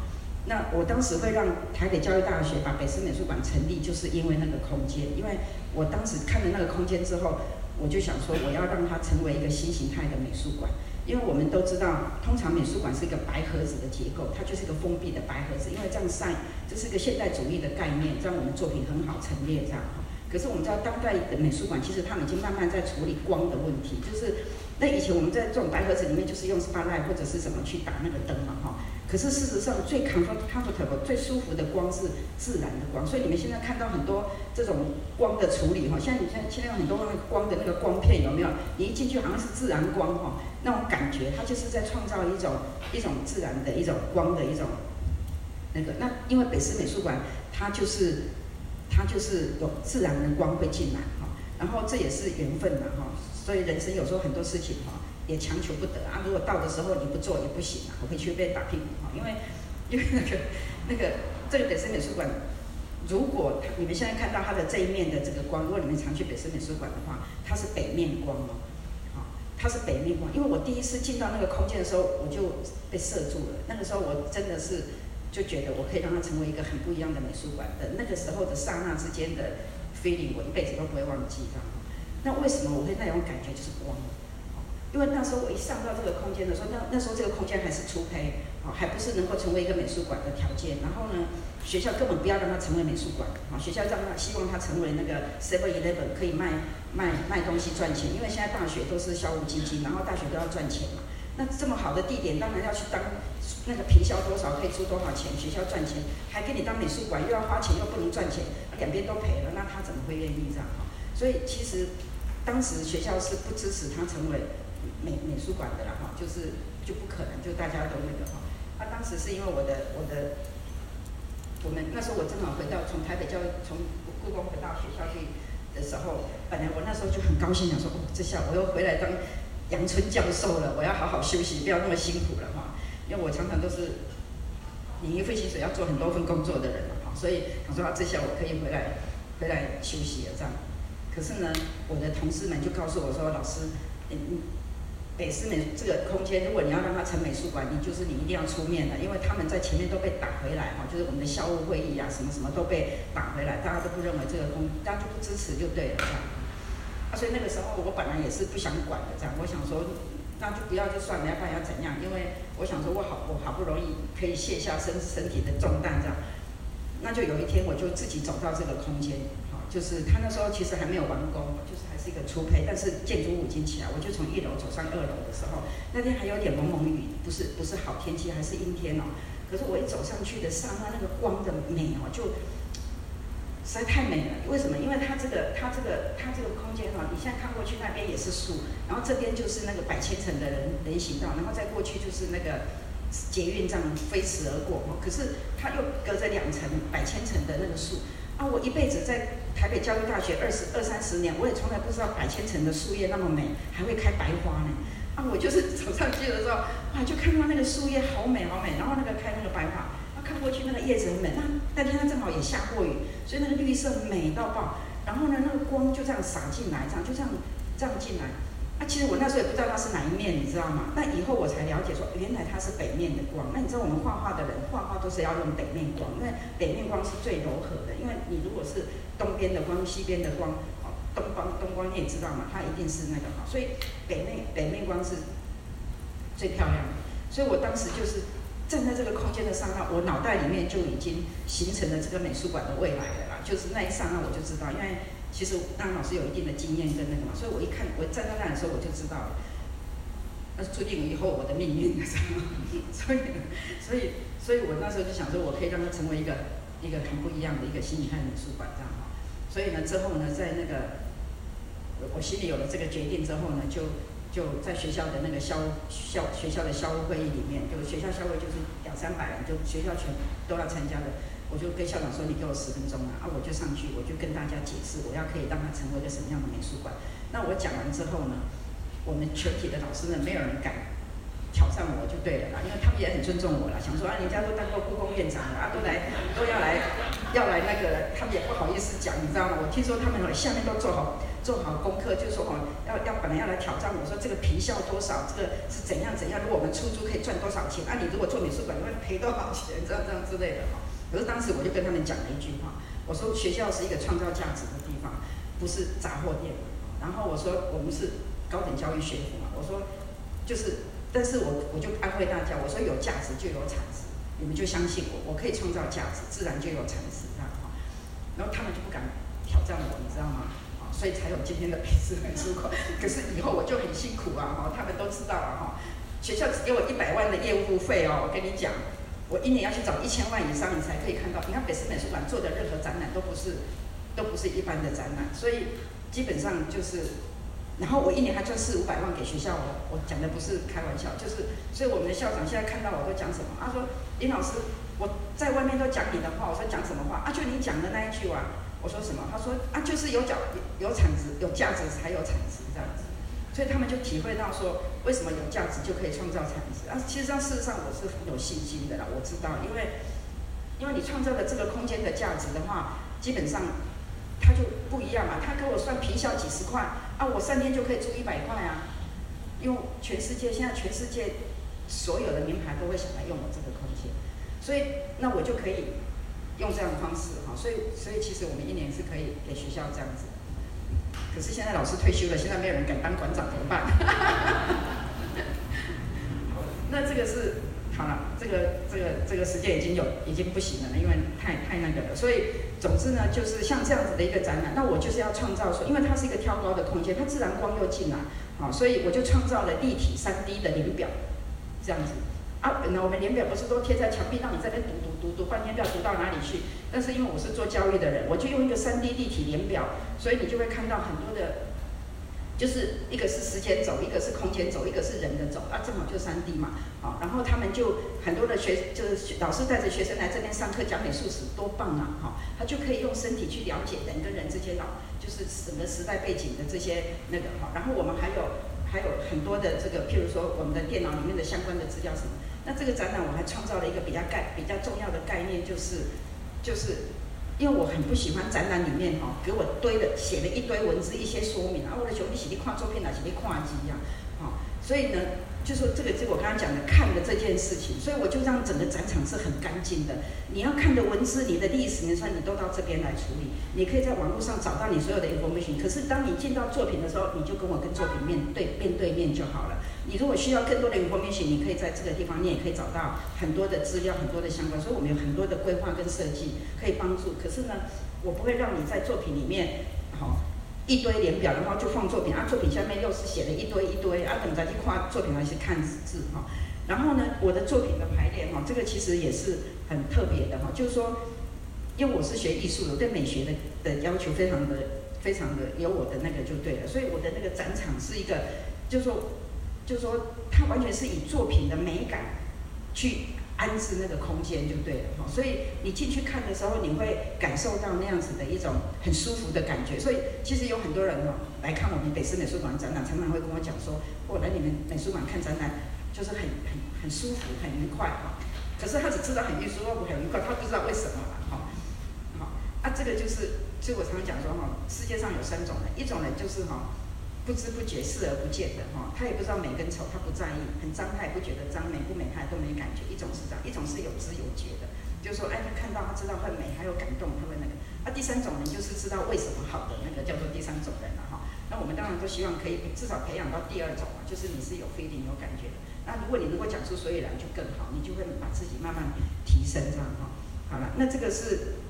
那我当时会让台北教育大学把北师美术馆成立，就是因为那个空间，因为我当时看了那个空间之后，我就想说我要让它成为一个新形态的美术馆。因为我们都知道，通常美术馆是一个白盒子的结构，它就是一个封闭的白盒子。因为这样晒，这是一个现代主义的概念，这样我们作品很好陈列这样。可是我们知道，当代的美术馆其实他们已经慢慢在处理光的问题，就是那以前我们在这种白盒子里面，就是用 spotlight 或者是什么去打那个灯嘛哈。可是事实上，最 comfortable、最舒服的光是自然的光，所以你们现在看到很多这种光的处理哈，像你像现在很多光的那个光片有没有？你一进去好像是自然光哈，那种感觉，它就是在创造一种一种自然的一种光的一种那个。那因为北师美术馆，它就是它就是有自然的光会进来哈，然后这也是缘分嘛哈，所以人生有时候很多事情哈。也强求不得啊！如果到的时候你不做也不行啊，我会去被打屁股哈。因为，因为那个那个这个北师美术馆，如果你们现在看到它的这一面的这个光，如果你们常去北师美术馆的话，它是北面光哦，啊，它是北面光。因为我第一次进到那个空间的时候，我就被射住了。那个时候我真的是就觉得我可以让它成为一个很不一样的美术馆的那个时候的刹那之间的 feeling，我一辈子都不会忘记的。那为什么我会那种感觉就是光？因为那时候我一上到这个空间的时候，那那时候这个空间还是初胚，啊，还不是能够成为一个美术馆的条件。然后呢，学校根本不要让它成为美术馆，啊，学校让它希望它成为那个 Seven Eleven 可以卖卖卖东西赚钱。因为现在大学都是校务基金，然后大学都要赚钱嘛。那这么好的地点，当然要去当那个平销多少可以出多少钱，学校赚钱，还给你当美术馆，又要花钱又不能赚钱，两边都赔了，那他怎么会愿意这样？哈，所以其实当时学校是不支持他成为。美美术馆的了哈，就是就不可能，就大家都那个哈。他当时是因为我的我的，我们那时候我正好回到从台北教育从故宫回到学校去的时候，本来我那时候就很高兴，想说哦，这下我又回来当杨春教授了，我要好好休息，不要那么辛苦了哈。因为我常常都是领一份薪水要做很多份工作的人嘛哈，所以我说啊，这下我可以回来回来休息了这样。可是呢，我的同事们就告诉我说，老师，嗯嗯。北师美这个空间，如果你要让它成美术馆，你就是你一定要出面的，因为他们在前面都被打回来哈，就是我们的校务会议啊，什么什么都被打回来，大家都不认为这个空，大家就不支持就对了这样。啊，所以那个时候我本来也是不想管的这样，我想说那就不要就算了，要不然要怎样？因为我想说我好我好不容易可以卸下身身体的重担这样，那就有一天我就自己走到这个空间，就是他那时候其实还没有完工，就是还是一个初胚，但是建筑物已经起来。我就从一楼走上二楼的时候，那天还有点蒙蒙雨，不是不是好天气，还是阴天哦。可是我一走上去的刹那，那个光的美哦，就实在太美了。为什么？因为它这个它这个它这个空间哈，你现在看过去那边也是树，然后这边就是那个百千层的人人行道，然后再过去就是那个。捷运这样飞驰而过哈，可是它又隔着两层百千层的那个树啊！我一辈子在台北教育大学二十二三十年，我也从来不知道百千层的树叶那么美，还会开白花呢啊！我就是 走上去的时候啊，就看到那个树叶好美好美，然后那个开那个白花，啊，看过去那个叶子很美，那那天它正好也下过雨，所以那个绿色美到爆，然后呢，那个光就这样洒进来，这样就这样这样进来。啊，其实我那时候也不知道它是哪一面，你知道吗？那以后我才了解说，原来它是北面的光。那你知道我们画画的人画画都是要用北面光，因为北面光是最柔和的。因为你如果是东边的光、西边的光，哦，东方东光你也知道嘛，它一定是那个哈。所以北面北面光是最漂亮的。所以我当时就是站在这个空间的刹那，我脑袋里面就已经形成了这个美术馆的未来了啦。就是那一刹那我就知道，因为。其实当老师有一定的经验跟那个嘛，所以我一看我站在那的时候我就知道了，那是注定以后我的命运，知道吗？所以，所以，所以我那时候就想说，我可以让他成为一个一个很不一样的一个心理汉美术馆这样哈。所以呢，之后呢，在那个我我心里有了这个决定之后呢，就就在学校的那个校校学校的校务会议里面，就学校校会就是两三百人，就学校全都要参加的。我就跟校长说：“你给我十分钟啊！”啊，我就上去，我就跟大家解释，我要可以让它成为一个什么样的美术馆。那我讲完之后呢，我们全体的老师呢，没有人敢挑战我，就对了啦，因为他们也很尊重我啦，想说啊，人家都当过故宫院长了啊，都来都要来要来那个，他们也不好意思讲，你知道吗？我听说他们下面都做好做好功课，就说哦，要要本来要来挑战我说这个皮效多少，这个是怎样怎样，如果我们出租可以赚多少钱？啊，你如果做美术馆你会赔多少钱？这样这样之类的哈。可是当时我就跟他们讲了一句话，我说学校是一个创造价值的地方，不是杂货店。然后我说我们是高等教育学府嘛，我说就是，但是我我就安慰大家，我说有价值就有产值，你们就相信我，我可以创造价值，自然就有产值，这样哈。然后他们就不敢挑战我，你知道吗？啊，所以才有今天的培师美术馆。可是以后我就很辛苦啊，哈，他们都知道了哈。学校只给我一百万的业务费哦，我跟你讲。我一年要去找一千万以上，你才可以看到。你看北师美术馆做的任何展览都不是，都不是一般的展览，所以基本上就是，然后我一年还赚四五百万给学校哦。我讲的不是开玩笑，就是，所以我们的校长现在看到我都讲什么？他说林老师，我在外面都讲你的话，我说讲什么话？啊，就你讲的那一句啊。我说什么？他说啊，就是有角有产值，有价值才有产值。所以他们就体会到说，为什么有价值就可以创造产值啊？其实上，事实上我是很有信心的啦。我知道，因为因为你创造的这个空间的价值的话，基本上它就不一样嘛。他给我算平效几十块啊，我三天就可以出一百块啊。因为全世界现在全世界所有的名牌都会想来用我这个空间，所以那我就可以用这样的方式哈。所以所以其实我们一年是可以给学校这样子。可是现在老师退休了，现在没有人敢当馆长，怎么办？那这个是好了，这个这个这个时间已经有已经不行了，因为太太那个了。所以总之呢，就是像这样子的一个展览，那我就是要创造说，因为它是一个挑高的空间，它自然光又进来，好，所以我就创造了立体三 D 的脸表，这样子。啊，本来我们脸表不是都贴在墙壁，让你在那读读读半天，不知道读到哪里去。但是因为我是做教育的人，我就用一个三 D 立体连表，所以你就会看到很多的，就是一个是时间轴，一个是空间轴，一个是人的轴，啊，正好就三 D 嘛，好，然后他们就很多的学，就是老师带着学生来这边上课讲美术史，多棒啊，哈，他就可以用身体去了解人跟人之间老，就是什么时代背景的这些那个哈，然后我们还有还有很多的这个，譬如说我们的电脑里面的相关的资料什么。那这个展览我还创造了一个比较概比较重要的概念，就是就是因为我很不喜欢展览里面哈给我堆的写了一堆文字一些说明啊，我的兄弟是你看作品还是你看字呀，哈，所以呢。就说这个，就我刚刚讲的看的这件事情，所以我就让整个展场是很干净的。你要看的文字、你的历史、你说你都到这边来处理。你可以在网络上找到你所有的 information。可是当你进到作品的时候，你就跟我跟作品面对面对面就好了。你如果需要更多的 information，你可以在这个地方，你也可以找到很多的资料、很多的相关。所以我们有很多的规划跟设计可以帮助。可是呢，我不会让你在作品里面，好。一堆连表，然后就放作品啊，作品下面又是写了一堆一堆啊，等再去画作品来去看字哈。然后呢，我的作品的排列哈，这个其实也是很特别的哈，就是说，因为我是学艺术的，对美学的的要求非常的非常的有我的那个就对了，所以我的那个展场是一个，就是说，就是说，它完全是以作品的美感去。安置那个空间就对了哈，所以你进去看的时候，你会感受到那样子的一种很舒服的感觉。所以其实有很多人哦来看我们北师美术馆展览，常常会跟我讲说，我来你们美术馆看展览就是很很很舒服、很愉快哈。可是他只知道很舒服、很愉快，他不知道为什么了哈。好，啊，这个就是，就我常常讲说哈，世界上有三种人，一种人就是哈。不知不觉视而不见的哈，他也不知道美跟丑，他不在意，很脏他也不觉得脏，美不美他都没感觉。一种是这样，一种是有知有觉的，就是说，哎，他看到他知道会美，还有感动，他会那个。那第三种人就是知道为什么好的那个叫做第三种人了哈。那我们当然都希望可以至少培养到第二种嘛，就是你是有 feeling 有感觉的。那如果你能够讲出所以然就更好，你就会把自己慢慢提升这样哈。好了，那这个是。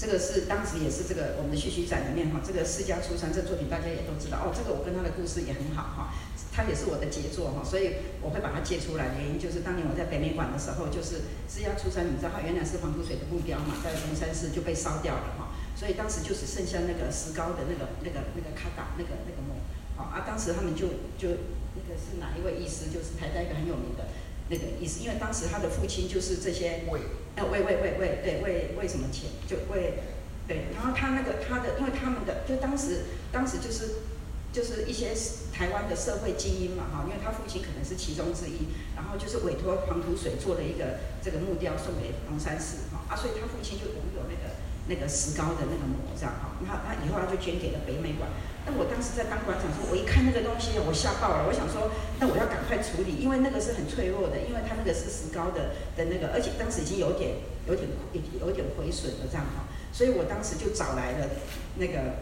这个是当时也是这个我们的续续展里面哈，这个释迦出山这作品大家也都知道哦，这个我跟他的故事也很好哈，他也是我的杰作哈，所以我会把它借出来原因就是当年我在北美馆的时候，就是释迦出山，你知道它原来是黄土水的木雕嘛，在龙山寺就被烧掉了哈，所以当时就只剩下那个石膏的那个那个那个卡达那个那个模，好啊，当时他们就就那个是哪一位医师，就是台大一个很有名的。那个意思，因为当时他的父亲就是这些为，呃为为为为对为为什么钱就为，对，然后他那个他的，因为他们的就当时当时就是就是一些台湾的社会精英嘛哈，因为他父亲可能是其中之一，然后就是委托黄土水做了一个这个木雕送给龙山寺哈啊，所以他父亲就拥有那个那个石膏的那个模这样哈，那那以后他就捐给了北美馆。那我当时在当馆长时候，我一看那个东西，我吓爆了。我想说，那我要赶快处理，因为那个是很脆弱的，因为它那个是石膏的的那个，而且当时已经有点、有点、有有点毁损了这样哈。所以我当时就找来了那个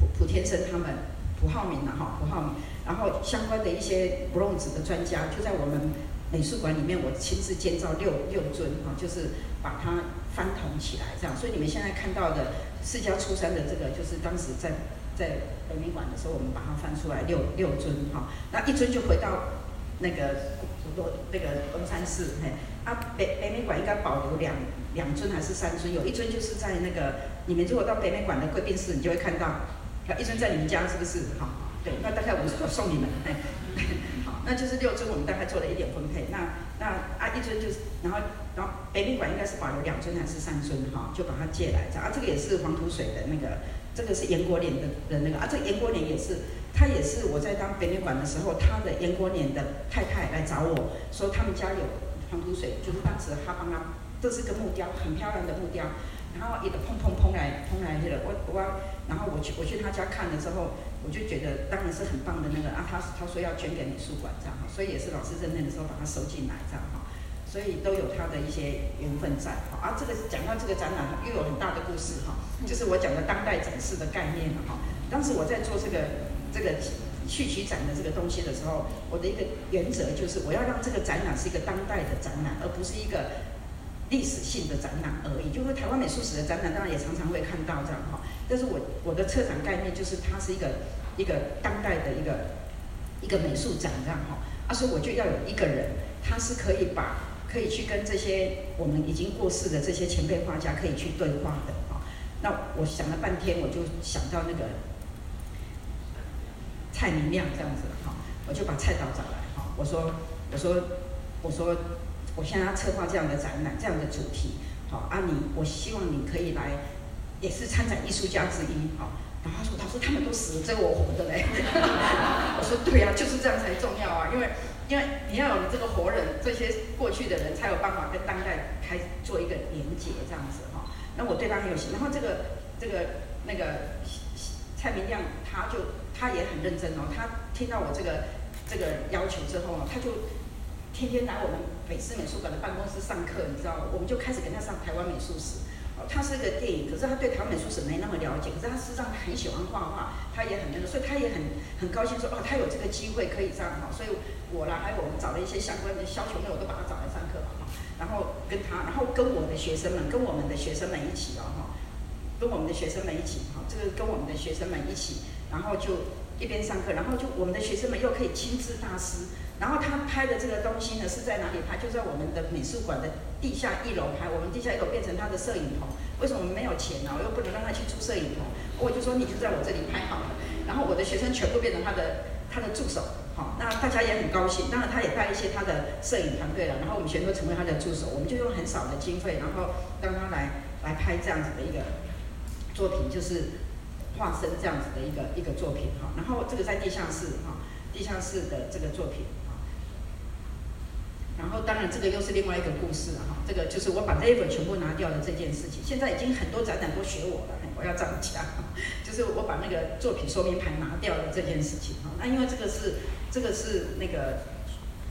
普普天生他们、普浩明了哈，普浩明，然后相关的一些 bronze 的专家，就在我们美术馆里面，我亲自建造六六尊哈，就是把它翻腾起来这样。所以你们现在看到的四家出山的这个，就是当时在。在北美馆的时候，我们把它翻出来六六尊哈，那一尊就回到那个古多那个东山寺嘿，啊北北美馆应该保留两两尊还是三尊？有一尊就是在那个你们如果到北美馆的贵宾室，你就会看到，一尊在你们家是不是？好，对，那大概我我送你们，那就是六尊，我们大概做了一点分配。那那啊一尊就是，然后然后北美馆应该是保留两尊还是三尊？哈，就把它借来，啊这个也是黄土水的那个。这个是严国年的的那个啊，这严国年也是，他也是我在当北美馆的时候，他的严国年的太太来找我说，他们家有黄土水，就是当时他帮他，这是个木雕，很漂亮的木雕，然后一个砰砰砰来砰来了，我我，然后我去我去他家看了之后，我就觉得当然是很棒的那个啊，他他说要捐给美术馆这样哈，所以也是老师认认的时候把它收进来这样哈。所以都有他的一些缘分在，哈啊，这个讲到这个展览又有很大的故事哈，就是我讲的当代展示的概念了哈。当时我在做这个这个序曲展的这个东西的时候，我的一个原则就是我要让这个展览是一个当代的展览，而不是一个历史性的展览而已。就是台湾美术史的展览，当然也常常会看到这样哈。但是我我的策展概念就是它是一个一个当代的一个一个美术展这样哈。啊，所以我就要有一个人，他是可以把可以去跟这些我们已经过世的这些前辈画家可以去对话的啊。那我想了半天，我就想到那个蔡明亮这样子哈，我就把蔡导找来哈。我说，我说，我说，我现在要策划这样的展览，这样的主题，好啊，你我希望你可以来，也是参展艺术家之一哈。然后他说，他说他们都死了，只有我活着嘞。我说对呀，就是这样才重要啊，因为。因为你要有这个活人，这些过去的人才有办法跟当代开做一个连接，这样子哈。那我对他很有心，然后这个这个那个蔡明亮，他就他也很认真哦。他听到我这个这个要求之后呢，他就天天来我们北师美术馆的办公室上课，你知道？我们就开始跟他上台湾美术史。他是个电影，可是他对唐美术史没那么了解，可是他实际上很喜欢画画，他也很那个，所以他也很很高兴说，哦，他有这个机会可以这样哈，所以我啦，还有我们找了一些相关的肖球妹，我都把他找来上课了哈，然后跟他，然后跟我的学生们，跟我们的学生们一起哦哈，跟我们的学生们一起哈，这个跟我们的学生们一起，然后就一边上课，然后就我们的学生们又可以亲自大师。然后他拍的这个东西呢，是在哪里拍？就在我们的美术馆的地下一楼拍。我们地下一楼变成他的摄影棚。为什么没有钱呢？我又不能让他去租摄影棚。我就说你就在我这里拍好了。然后我的学生全部变成他的他的助手。好，那大家也很高兴。当然他也带一些他的摄影团队了。然后我们全都成为他的助手。我们就用很少的经费，然后让他来来拍这样子的一个作品，就是化身这样子的一个一个作品哈。然后这个在地下室哈，地下室的这个作品。然后，当然，这个又是另外一个故事了哈。这个就是我把 label 全部拿掉的这件事情。现在已经很多展览都学我了，我要涨价。就是我把那个作品说明牌拿掉了这件事情哈。那因为这个是这个是那个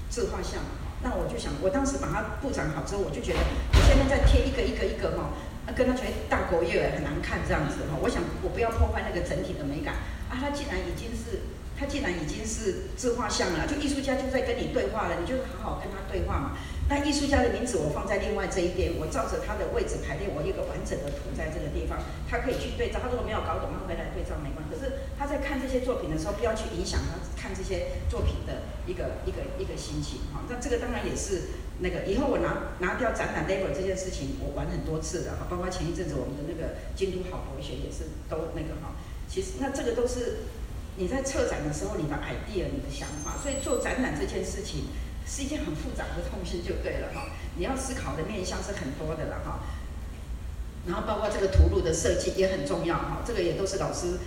自画像。那我就想，我当时把它布展好之后，我就觉得我现在再贴一个一个一个哈，跟他全大狗叶很难看这样子哈。我想我不要破坏那个整体的美感啊。它既然已经是。他既然已经是自画像了，就艺术家就在跟你对话了，你就好好跟他对话嘛。那艺术家的名字我放在另外这一边，我照着他的位置排列，我一个完整的图在这个地方，他可以去对照。他如果没有搞懂，他回来对照没关系。可是他在看这些作品的时候，不要去影响他看这些作品的一个一个一个心情哈。那这个当然也是那个以后我拿拿掉展览 label 这件事情，我玩很多次的哈，包括前一阵子我们的那个京都好博学也是都那个哈。其实那这个都是。你在策展的时候，你的 idea、你的想法，所以做展览这件事情是一件很复杂的东西，就对了哈。你要思考的面向是很多的了哈。然后包括这个图录的设计也很重要哈，这个也都是老师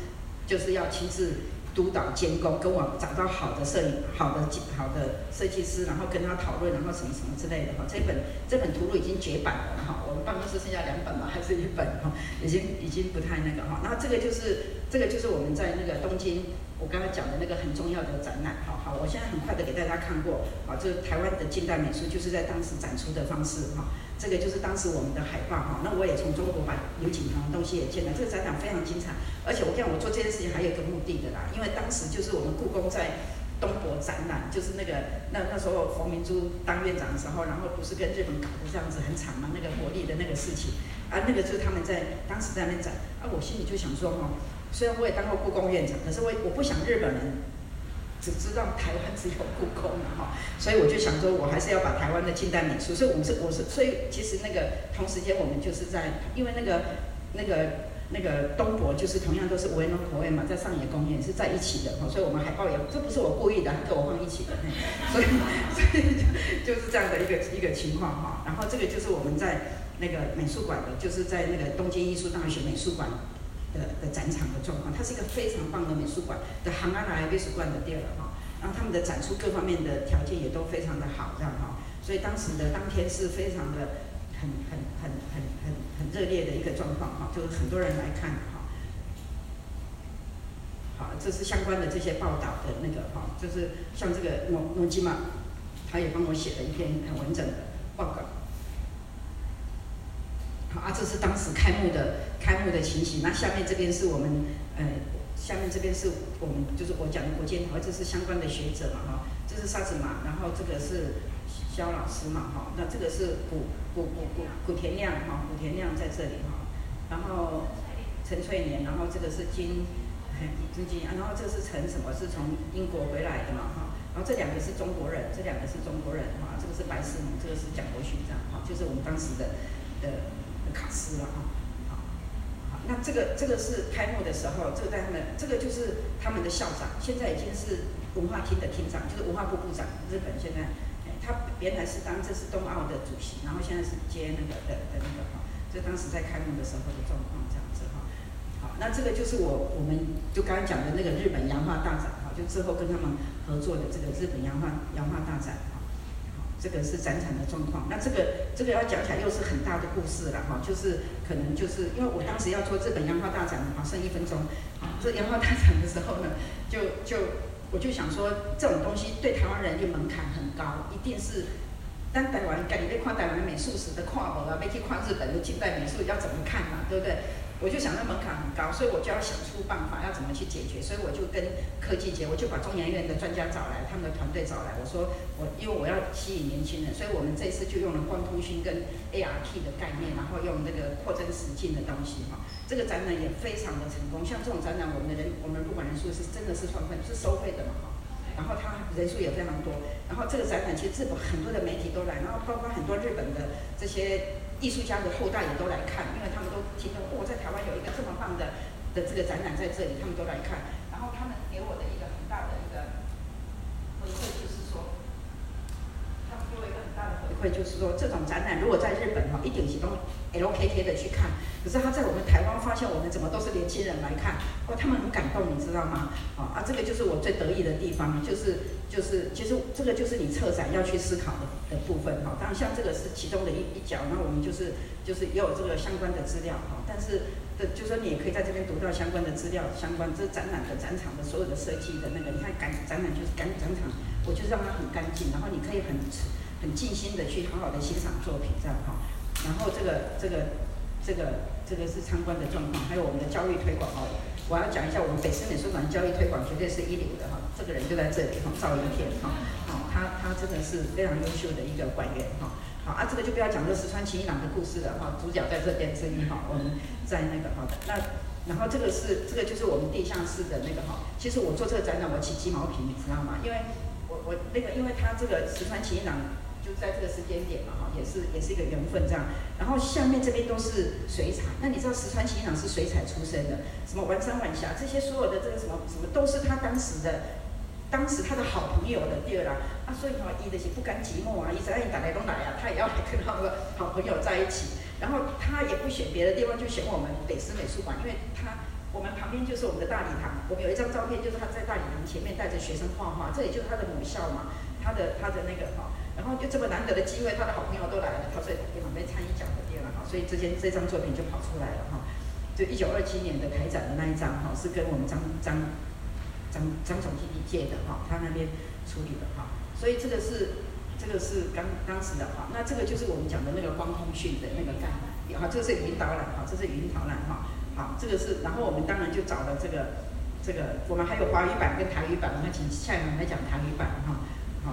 就是要亲自督导监工，跟我找到好的摄影、好的好的设计师，然后跟他讨论，然后什么什么之类的哈。这本这本图录已经绝版了哈，我们办公室剩下两本嘛，还是一本哈，已经已经不太那个哈。然后这个就是。这个就是我们在那个东京，我刚才讲的那个很重要的展览。哈好，我现在很快的给大家看过。啊，这台湾的近代美术就是在当时展出的方式。哈，这个就是当时我们的海报。哈，那我也从中国把刘景堂的东西也进来。这个展览非常精彩，而且我讲我做这件事情还有一个目的的啦，因为当时就是我们故宫在东博展览，就是那个那那时候冯明珠当院长的时候，然后不是跟日本搞的这样子很惨嘛，那个国力的那个事情。啊，那个就是他们在当时在那展。啊，我心里就想说哈。虽然我也当过故宫院长，可是我我不想日本人只知道台湾只有故宫了哈，所以我就想说，我还是要把台湾的近代美术，所以我是我是，所以其实那个同时间我们就是在，因为那个那个那个东博就是同样都是维农口味嘛，在上野公园是在一起的哈，所以我们海报也这不是我故意的，跟我放一起的，所以 所以就就是这样的一个一个情况哈，然后这个就是我们在那个美术馆的，就是在那个东京艺术大学美术馆。的的展场的状况，它是一个非常棒的美术馆的行安来美术馆的店了哈，然后他们的展出各方面的条件也都非常的好，这样哈，所以当时的当天是非常的很很很很很很热烈的一个状况哈，就是很多人来看哈。好，这是相关的这些报道的那个哈，就是像这个诺诺基玛，他也帮我写了一篇很完整的报告。啊，这是当时开幕的开幕的情形。那下面这边是我们，呃，下面这边是我们就是我讲的国建和这是相关的学者嘛，哈，这是沙子嘛，然后这个是肖老师嘛，哈，那这个是古古古古古田亮，哈，古田亮在这里，哈，然后陈翠莲，然后这个是金，金金，然后这是陈什么，是从英国回来的嘛，哈，然后这两个是中国人，这两个是中国人，哈，这个是白思蒙，这个是蒋国勋这样，哈，就是我们当时的的。卡斯了啊，好，好，那这个这个是开幕的时候，这个在他们，这个就是他们的校长，现在已经是文化厅的厅长，就是文化部部长。日本现在，他原来是当这是冬奥的主席，然后现在是接那个的的那个哈，就当时在开幕的时候的状况这样子哈。好，那这个就是我我们就刚刚讲的那个日本洋画大展哈，就之后跟他们合作的这个日本洋画洋画大展。这个是展场的状况，那这个这个要讲起来又是很大的故事了哈，就是可能就是因为我当时要做日本洋画大展，的话剩一分钟，啊这洋画大展的时候呢，就就我就想说，这种东西对台湾人的门槛很高，一定是，但台湾，赶紧要看台湾美术史的看无啊，要去看日本的近代美术要怎么看嘛，对不对？我就想那门槛很高，所以我就要想出办法，要怎么去解决。所以我就跟科技节，我就把中研院的专家找来，他们的团队找来。我说我因为我要吸引年轻人，所以我们这次就用了光通讯跟 ART 的概念，然后用那个扩增实境的东西哈。这个展览也非常的成功。像这种展览，我们的人我们入馆人数是真的是创分是收费的嘛哈。然后它人数也非常多。然后这个展览其实日本很多的媒体都来，然后包括很多日本的这些。艺术家的后代也都来看，因为他们都听说哦，在台湾有一个这么棒的的这个展览在这里，他们都来看。然后他们给我的一个很大的一个回馈就是说，他们给我一个大的回馈就是说，这种展览如果在日本哈，一定是都 LKK 的去看。可是他在我们台湾发现我们怎么都是年轻人来看，哦，他们很感动，你知道吗？啊啊，这个就是我最得意的地方，就是就是其实这个就是你策展要去思考的的部分哈。当然像这个是其中的一一角，那我们就是就是也有这个相关的资料哈。但是的就说你也可以在这边读到相关的资料，相关这展览的展场的所有的设计的那个，你看展展览就是展展场，我就让它很干净，然后你可以很很尽心的去好好的欣赏作品这样哈。然后这个这个这个。这个是参观的状况，还有我们的教育推广哦。我要讲一下，我们北师美术馆教育推广绝对是一流的哈。这个人就在这里哈，赵一片哈，好，他他真的是非常优秀的一个馆员哈。好啊，这个就不要讲这石川晴一郎的故事了哈。主角在这边之一哈，我们在那个哈那，然后这个是这个就是我们地下室的那个哈。其实我做这个展览，我起鸡毛皮，你知道吗？因为我我那个，因为他这个石川晴一郎。就在这个时间点嘛，哈，也是也是一个缘分这样。然后下面这边都是水彩，那你知道石川晴朗是水彩出身的，什么丸山晚霞这些所有的这个什么什么都是他当时的，当时他的好朋友的第二啦。啊，所以哈，伊的是不甘寂寞啊，伊在那里打来都来啊，他也要跟他的好朋友在一起。然后他也不选别的地方，就选我们北师美术馆，因为他我们旁边就是我们的大礼堂，我们有一张照片，就是他在大礼堂前面带着学生画画，这也就是他的母校嘛，他的他的那个哈。然后就这么难得的机会，他的好朋友都来了，他所以也准备参与奖的店了哈，所以这件这张作品就跑出来了哈。就一九二七年的开展的那一张哈，是跟我们张张张张总经理借的哈，他那边处理的哈。所以这个是这个是刚当时的哈，那这个就是我们讲的那个光通讯的那个概念哈，这个是语音导览哈，这是语音导览哈。好，这个是然后我们当然就找了这个这个，我们还有华语版跟台语版，我们请下一位来讲台语版哈。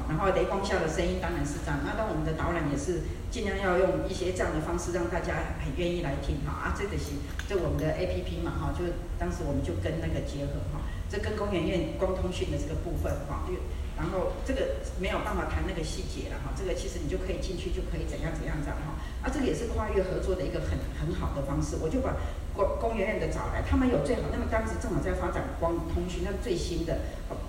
然后雷光下的声音当然是这样，那当我们的导览也是尽量要用一些这样的方式让大家很愿意来听哈啊，这个是这我们的 A P P 嘛哈，就当时我们就跟那个结合哈，这跟公园院光通讯的这个部分哈，就然后这个没有办法谈那个细节了哈，这个其实你就可以进去就可以怎样怎样这样哈，啊这个也是跨越合作的一个很很好的方式，我就把。公公园院的找来，他们有最好，那么当时正好在发展光通讯，那最新的。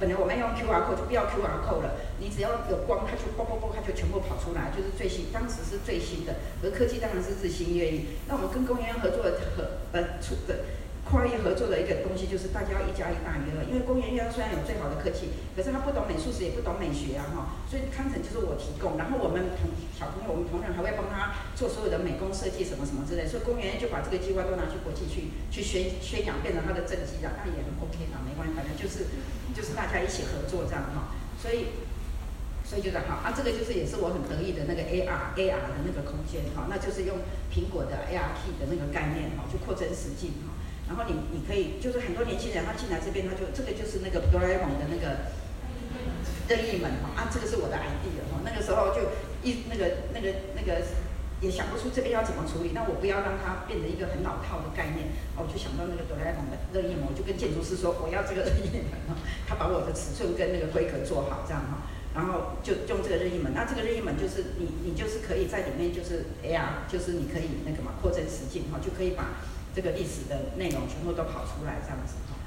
本来我们要用 QR code 就不要 QR code 了，你只要有光，它就啵啵啵，它就全部跑出来，就是最新，当时是最新的。而科技当然是日新月异。那我们跟公园院合作的合呃出的。跨越合作的一个东西就是大家要一加一大于二，因为公园院虽然有最好的科技，可是他不懂美术史，也不懂美学啊哈，所以康城就是我提供，然后我们同小朋友，我们同仁还会帮他做所有的美工设计什么什么之类，所以公园院就把这个计划都拿去国际去去宣宣扬，变成他的政绩啊，那也很 OK 啊，没关系，反正就是就是大家一起合作这样哈，所以所以就是好啊，这个就是也是我很得意的那个 AR AR 的那个空间哈，那就是用苹果的 ART 的那个概念哈，就扩增实境哈。然后你你可以就是很多年轻人他进来这边他就这个就是那个哆啦 A 梦的那个任意门哈啊这个是我的 idea 哈那个时候就一那个那个那个也想不出这边要怎么处理那我不要让它变成一个很老套的概念我就想到那个哆啦 A 梦的任意门我就跟建筑师说我要这个任意门哈他把我的尺寸跟那个规格做好这样哈然后就用这个任意门那这个任意门就是你你就是可以在里面就是 AR 就是你可以那个嘛扩增实境哈就可以把这个历史的内容全部都跑出来，这样子哈，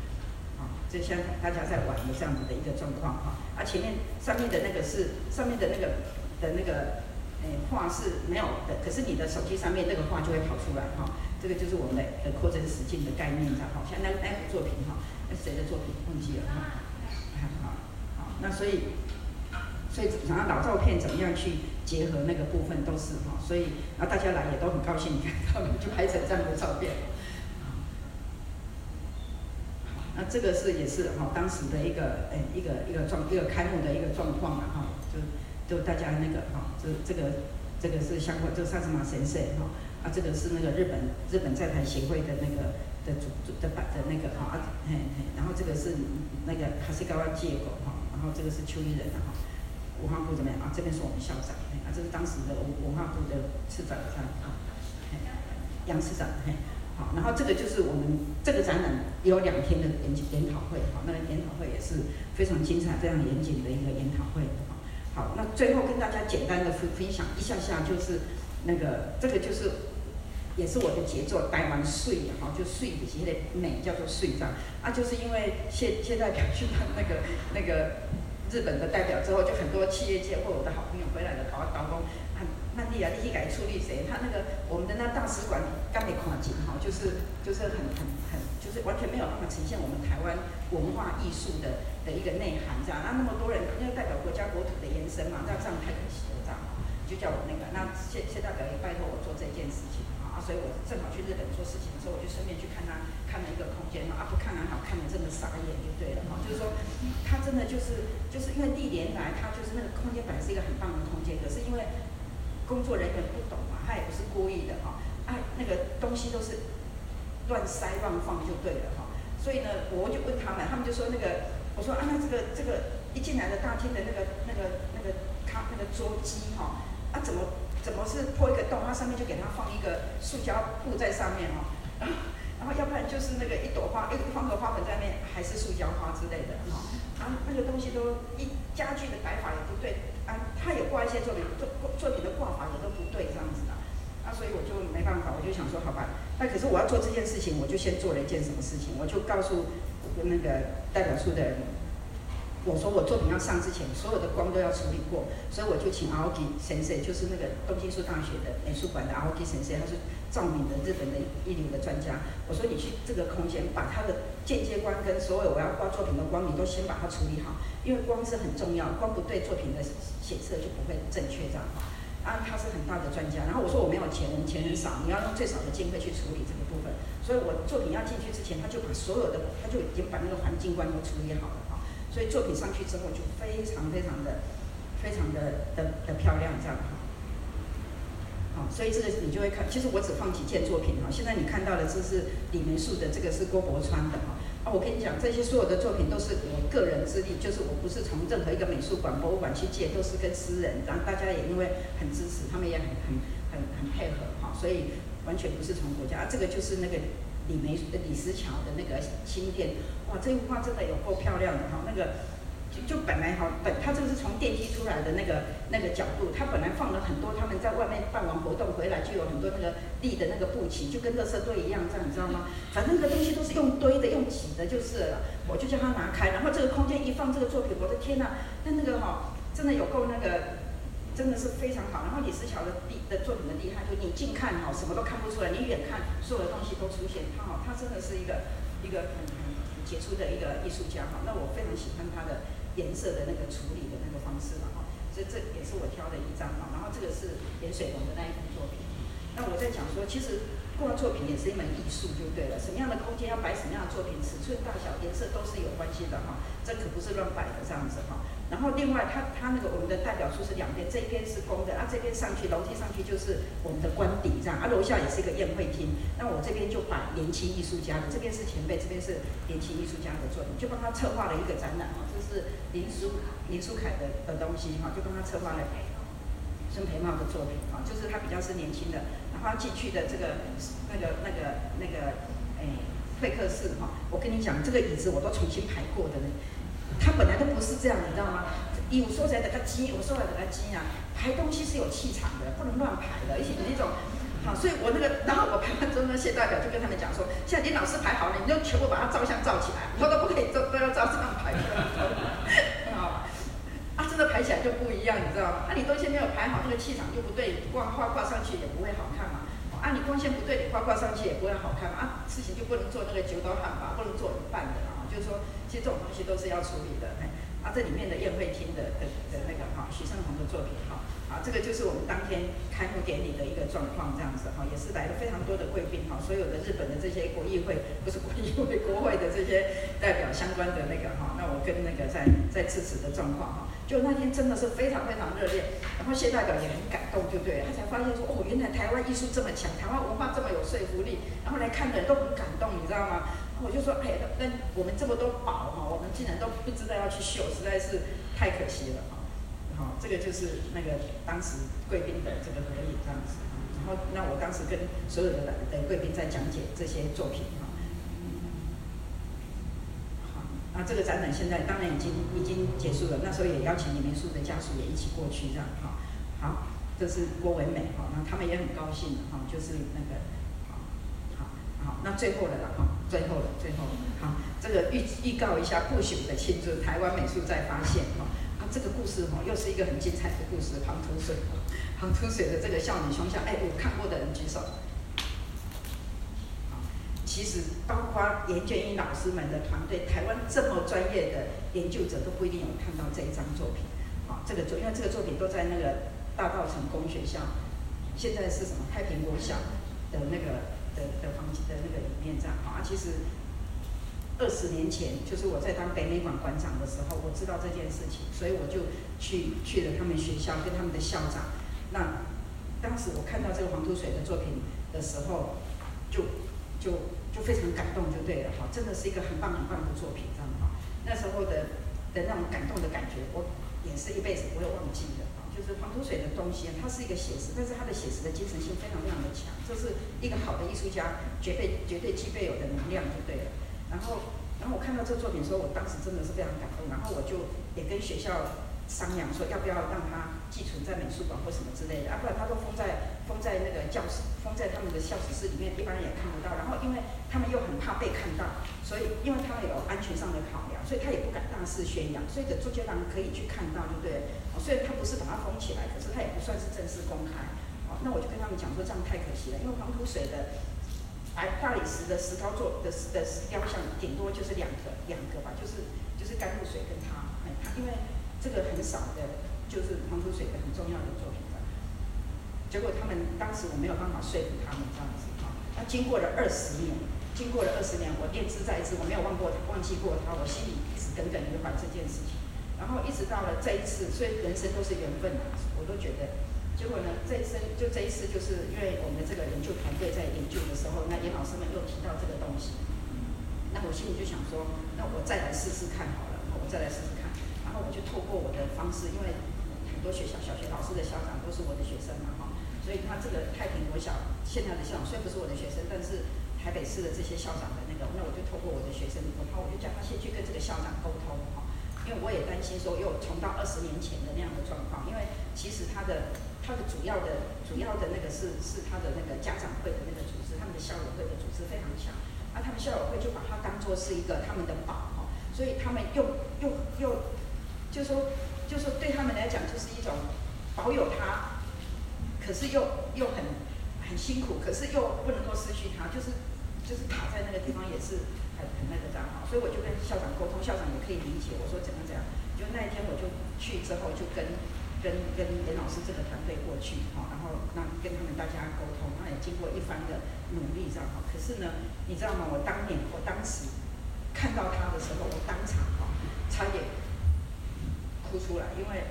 好，就像大家在玩的这样子的一个状况哈。啊，前面上面的那个是上面的那个的那个诶画是没有的，可是你的手机上面那个画就会跑出来哈。这个就是我们的的扩增实境的概念，这样哈。像那那幅作品哈，那谁的作品忘记了哈？好，好，那所以所以然后老照片怎么样去？结合那个部分都是哈，所以啊大家来也都很高兴，看 他们就拍成这样的照片。那这个是也是哈，当时的一个诶一个一个状一个开幕的一个状况嘛哈，就就大家那个哈，这这个这个是相关，这个萨斯马神社哈，啊这个是那个日本日本在台协会的那个的主的版的那个哈，啊嘿嘿，然后这个是那个哈西高湾借狗哈，然后这个是秋衣人哈，文化部怎么样啊？这边是我们校长，啊这是当时的文文化部的次长这样啊。杨市长，嘿，好，然后这个就是我们这个展览有两天的研研讨会，好，那个研讨会也是非常精彩、非常严谨的一个研讨会，好，好，那最后跟大家简单的分分享一下下，就是那个这个就是也是我的杰作，台湾税，哈，就税的这些美叫做税章，啊，就是因为现现在去当那个那个日本的代表之后，就很多企业界或我的好朋友回来了，搞搞工。曼蒂啊，你去改处理谁？他那个我们的那大使馆刚没跨境哈，就是就是很很很，就是完全没有办法呈现我们台湾文化艺术的的一个内涵这样。那那么多人，因为代表国家国土的延伸嘛，那这样太可惜了这样。就叫我那个，那谢谢代表也拜托我做这件事情啊，所以我正好去日本做事情的时候，我就顺便去看他看了一个空间嘛，啊不看还好，看了真的傻眼就对了哈，就是说他真的就是就是因为历年来他就是那个空间本来是一个很棒的空间，可是因为工作人员不懂嘛，他也不是故意的哈，啊，那个东西都是乱塞乱放就对了哈，所以呢，我就问他们，他们就说那个，我说啊，那这个这个一进来的大厅的那个那个那个咖那个桌机哈，啊怎么怎么是破一个洞，它上面就给它放一个塑胶布在上面哈，然后要不然就是那个一朵花，一放个花盆在那面，还是塑胶花之类的哈，啊那个东西都一家具的摆法也不对。啊，他也挂一些作品，作作品的挂法也都不对，这样子的，啊，所以我就没办法，我就想说，好吧，那可是我要做这件事情，我就先做了一件什么事情，我就告诉那个代表处的人，我说我作品要上之前，所有的光都要处理过，所以我就请阿 k 先生，就是那个东京艺术大学的美术馆的阿 k 先生，他是照明的日本的一流的专家，我说你去这个空间，把他的间接光跟所有我要挂作品的光，你都先把它处理好，因为光是很重要，光不对作品的。检测就不会正确这样哈，啊，他是很大的专家。然后我说我没有钱，我们钱很少，你要用最少的经费去处理这个部分。所以我作品要进去之前，他就把所有的，他就已经把那个环境观都处理好了哈。所以作品上去之后就非常非常的、非常的的的漂亮这样哈。好，所以这个你就会看，其实我只放几件作品哈。现在你看到的这是李梅树的，这个是郭伯川的哈。我跟你讲，这些所有的作品都是我个人之力，就是我不是从任何一个美术馆、博物馆去借，都是跟私人，然后大家也因为很支持，他们也很很很很配合哈，所以完全不是从国家。这个就是那个李梅李石桥的那个新店，哇，这幅画真的有够漂亮的哈，那个。就就本来哈本他这个是从电梯出来的那个那个角度，他本来放了很多他们在外面办完活动回来就有很多那个立的那个布旗，就跟垃圾堆一样，这样你知道吗？反正那个东西都是用堆的，用挤的，就是了。我就叫他拿开，然后这个空间一放这个作品，我的天呐，那那个哈真的有够那个，真的是非常好。然后李思乔的厉的作品的厉害，就你近看哈什么都看不出来，你远看所有的东西都出现。他哈他真的是一个一个很很杰出的一个艺术家哈。那我非常喜欢他的。颜色的那个处理的那个方式嘛，哈，所以这也是我挑的一张哈。然后这个是颜水龙的那一幅作品。那我在讲说，其实挂作品也是一门艺术，就对了。什么样的空间要摆什么样的作品，尺寸大小、颜色都是有关系的哈。这可不是乱摆的这样子哈。然后另外，它它那个我们的代表处是两边，这边是公的，啊这边上去楼梯上去就是我们的官邸这样，啊楼下也是一个宴会厅。那我这边就把年轻艺术家的，这边是前辈，这边是年轻艺术家的作品，就帮他策划了一个展览哦。这是林书林书凯的的东西哈，就帮他策划了孙培茂的作品啊，就是他比较是年轻的，然后进去的这个那个那个那个诶会客室哈，我跟你讲，这个椅子我都重新排过的呢。他本来都不是这样，你知道吗？有说起来得个鸡，我说来得个鸡啊！排东西是有气场的，不能乱排的。而且你那种，好，所以我那个，然后我排完之后，那谢代表就跟他们讲说：，现在你老师排好了，你就全部把它照相照起来，以后都不可以都都要照这样排。好，啊，真的排起来就不一样，你知道吗？啊，你东西没有排好，那个气场就不对，挂画挂上去也不会好看嘛。啊，你光线不对，你画挂上去也不会好看嘛。啊，事情就不能做那个九斗汉法，不能做一半的啊，就是说。其实这种东西都是要处理的，哎，啊，这里面的宴会厅的的的那个哈，许胜宏的作品哈，啊，这个就是我们当天。开幕典礼的一个状况这样子哈，也是来了非常多的贵宾哈，所有的日本的这些国议会不是国议会国会的这些代表相关的那个哈，那我跟那个在在致辞的状况哈，就那天真的是非常非常热烈，然后谢代表也很感动，就对，他才发现说哦，原来台湾艺术这么强，台湾文化这么有说服力，然后来看的人都很感动，你知道吗？我就说哎，那我们这么多宝哈，我们竟然都不知道要去秀，实在是太可惜了哈。好，这个就是那个当时贵宾的这个合影这样子，然后那我当时跟所有的的贵宾在讲解这些作品哈。好，那这个展览现在当然已经已经结束了，那时候也邀请李明树的家属也一起过去这样哈。好，这是郭文美哈，那他们也很高兴哈，就是那个，那最后的了哈，最后了，最后好，这个预预告一下不朽的庆祝，台湾美术再发现哈。这个故事哈，又是一个很精彩的故事。黄土水，黄土水的这个少女胸像，哎，我看过的人举手。其实包括严建英老师们的团队，台湾这么专业的研究者都不一定有看到这一张作品。好，这个作因为这个作品都在那个大道城工学校，现在是什么太平国小的那个的的房间的那个里面这样。好，其实。二十年前，就是我在当北美馆馆长的时候，我知道这件事情，所以我就去去了他们学校，跟他们的校长。那当时我看到这个黄土水的作品的时候，就就就非常感动，就对了哈，真的是一个很棒很棒的作品，这样哈。那时候的的那种感动的感觉，我也是一辈子不会忘记的。就是黄土水的东西，它是一个写实，但是它的写实的精神性非常非常的强，这是一个好的艺术家绝对绝对具备有的能量，就对了。然后，然后我看到这作品的时候，我当时真的是非常感动。然后我就也跟学校商量说，要不要让它寄存在美术馆或什么之类的。啊，不然它都封在封在那个教室，封在他们的校史室里面，一般人也看不到。然后，因为他们又很怕被看到，所以因为他们有安全上的考量，所以他也不敢大肆宣扬。所以的周杰郎可以去看到，对不对？哦，所以他不是把它封起来，可是他也不算是正式公开。哦，那我就跟他们讲说，这样太可惜了，因为黄土水的。哎，大理石的石膏做的的雕像，顶多就是两个两个吧，就是就是甘露水跟他，哎，他因为这个很少的，就是黄土水的很重要的作品的。结果他们当时我没有办法说服他们这样子哈。那经过了二十年，经过了二十年，我念之在之，我没有忘过忘记过他，我心里一直耿耿于怀这件事情。然后一直到了这一次，所以人生都是缘分啊，我都觉得。结果呢？这一次就这一次，就是因为我们的这个研究团队在研究的时候，那严老师们又提到这个东西，那我心里就想说，那我再来试试看好了，我再来试试。后我就透过我的方式，因为很多学校小学老师的校长都是我的学生嘛，哈，所以他这个太平国小现在的校长虽然不是我的学生，但是台北市的这些校长的那个，那我就透过我的学生，然后我就叫他先去跟这个校长沟通，哈，因为我也担心说又重到二十年前的那样的状况，因为其实他的。他的主要的、主要的那个是是他的那个家长会的那个组织，他们的校友会的组织非常强，那他们校友会就把他当做是一个他们的宝哈，所以他们又又又，就说就说对他们来讲就是一种保有他，可是又又很很辛苦，可是又不能够失去他，就是就是卡在那个地方也是很很那个这样哈，所以我就跟校长沟通，校长也可以理解，我说怎么怎样，就那一天我就去之后就跟。跟跟严老师这个团队过去哈，然后那跟他们大家沟通，那也经过一番的努力这样哈。可是呢，你知道吗？我当年我当时看到他的时候，我当场出来，因为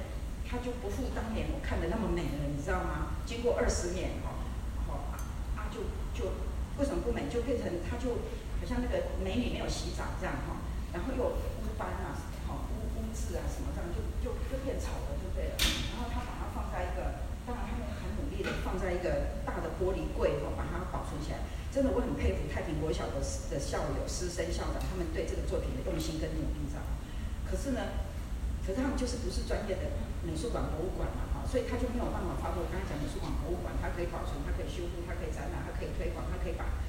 他就不复当年我看的那么美了，你知道吗？经过二十年哈，好啊就就为什么不美？就变成他就好像那个美女没有洗澡这样哈，然后又污斑啊，好污污渍啊什么这样，就就就变丑了。就对了，然后他把它放在一个，当然他们很努力的放在一个大的玻璃柜后，把它保存起来。真的，我很佩服太平国小的的校友、师生、校长，他们对这个作品的用心跟努力，知道吗？可是呢，可是他们就是不是专业的美术馆、博物馆嘛，哈，所以他就没有办法发挥我刚才讲美术馆、博物馆，它可以保存，它可以修复，它可以展览，它可以推广，它可以把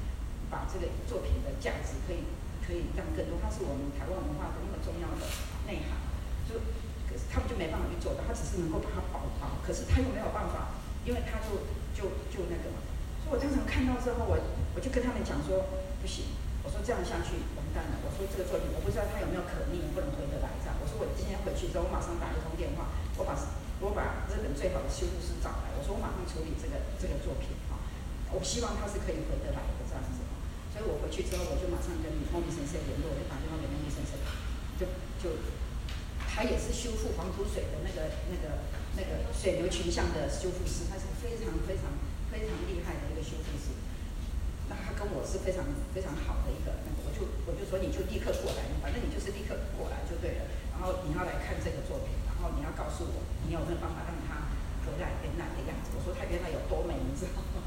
把这个作品的价值可以可以让更多。它是我们台湾文化的那么重要的内涵，就可是。他们就没办法去做到，他只是能够把它保保，可是他又没有办法，因为他就就就那个嘛。所以我经常看到之后，我我就跟他们讲说，不行，我说这样下去蛋了。我说这个作品，我不知道他有没有可逆，不能回得来这样。我说我今天回去之后，我马上打一通电话，我把我把日本最好的修复师找来，我说我马上处理这个这个作品哈，我希望他是可以回得来的这样子，所以我回去之后我就马上跟莫米先生联络，我就打电话给莫米先生，就就他也是修复黄土水的那个那个那个水流群像的修复师，他是非常非常非常厉害的一个修复师。那他跟我是非常非常好的一个，就我就说你就立刻过来，反正你就是立刻过来就对了。然后你要来看这个作品，然后你要告诉我你有没有办法让他回来原来的样子。我说他原来有多美，你知道吗？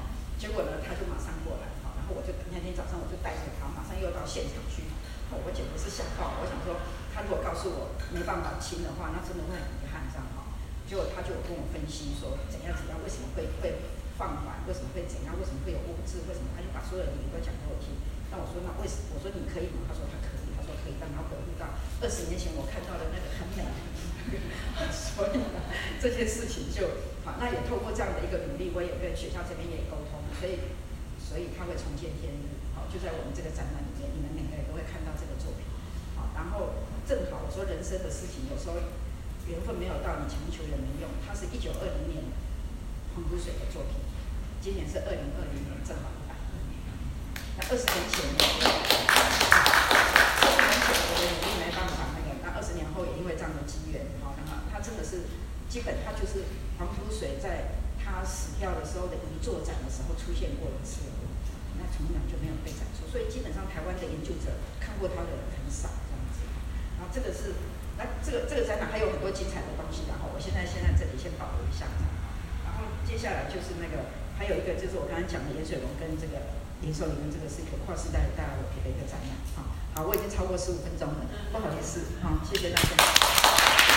好，结果呢他就马上过来，好，然后我就那天早上我就带着他马上又到现场去，我简直是吓到，我想说他如果告诉我没办法亲的话，那真的会很遗憾这样哈。结果他就跟我分析说怎样怎样，为什么会会放缓，为什么会怎样，为什么会有污渍，为什么他就把所有的理由都讲给我听。我说那为什我说你可以吗？他说他可以，他说可以，但他回顾到二十年前我看到的那个很美，所以呢这些事情就好。那也透过这样的一个努力，我也跟学校这边也沟通，所以所以他会重见天日。好，就在我们这个展览里面，你们每个人都会看到这个作品。好，然后正好我说人生的事情有时候缘分没有到，你强求也没用。他是一九二零年黄土水的作品，今年是二零二零年正好一百那二十年前。我的努力没办法那个，那二十年后也因为这样的机缘，好，那么他真的是基本他就是黄土水在他死掉的时候的遗作展的时候出现过一次，那从来就没有被展出，所以基本上台湾的研究者看过他的人很少这样子。然后这个是，那这个这个展览还有很多精彩的东西，然后我现在先在这里先保留一下，然后接下来就是那个还有一个就是我刚才讲的盐水龙跟这个零售里面这个是一个跨时代大家的一个展览，啊。好，我已经超过十五分钟了，不好意思，啊，谢谢大家。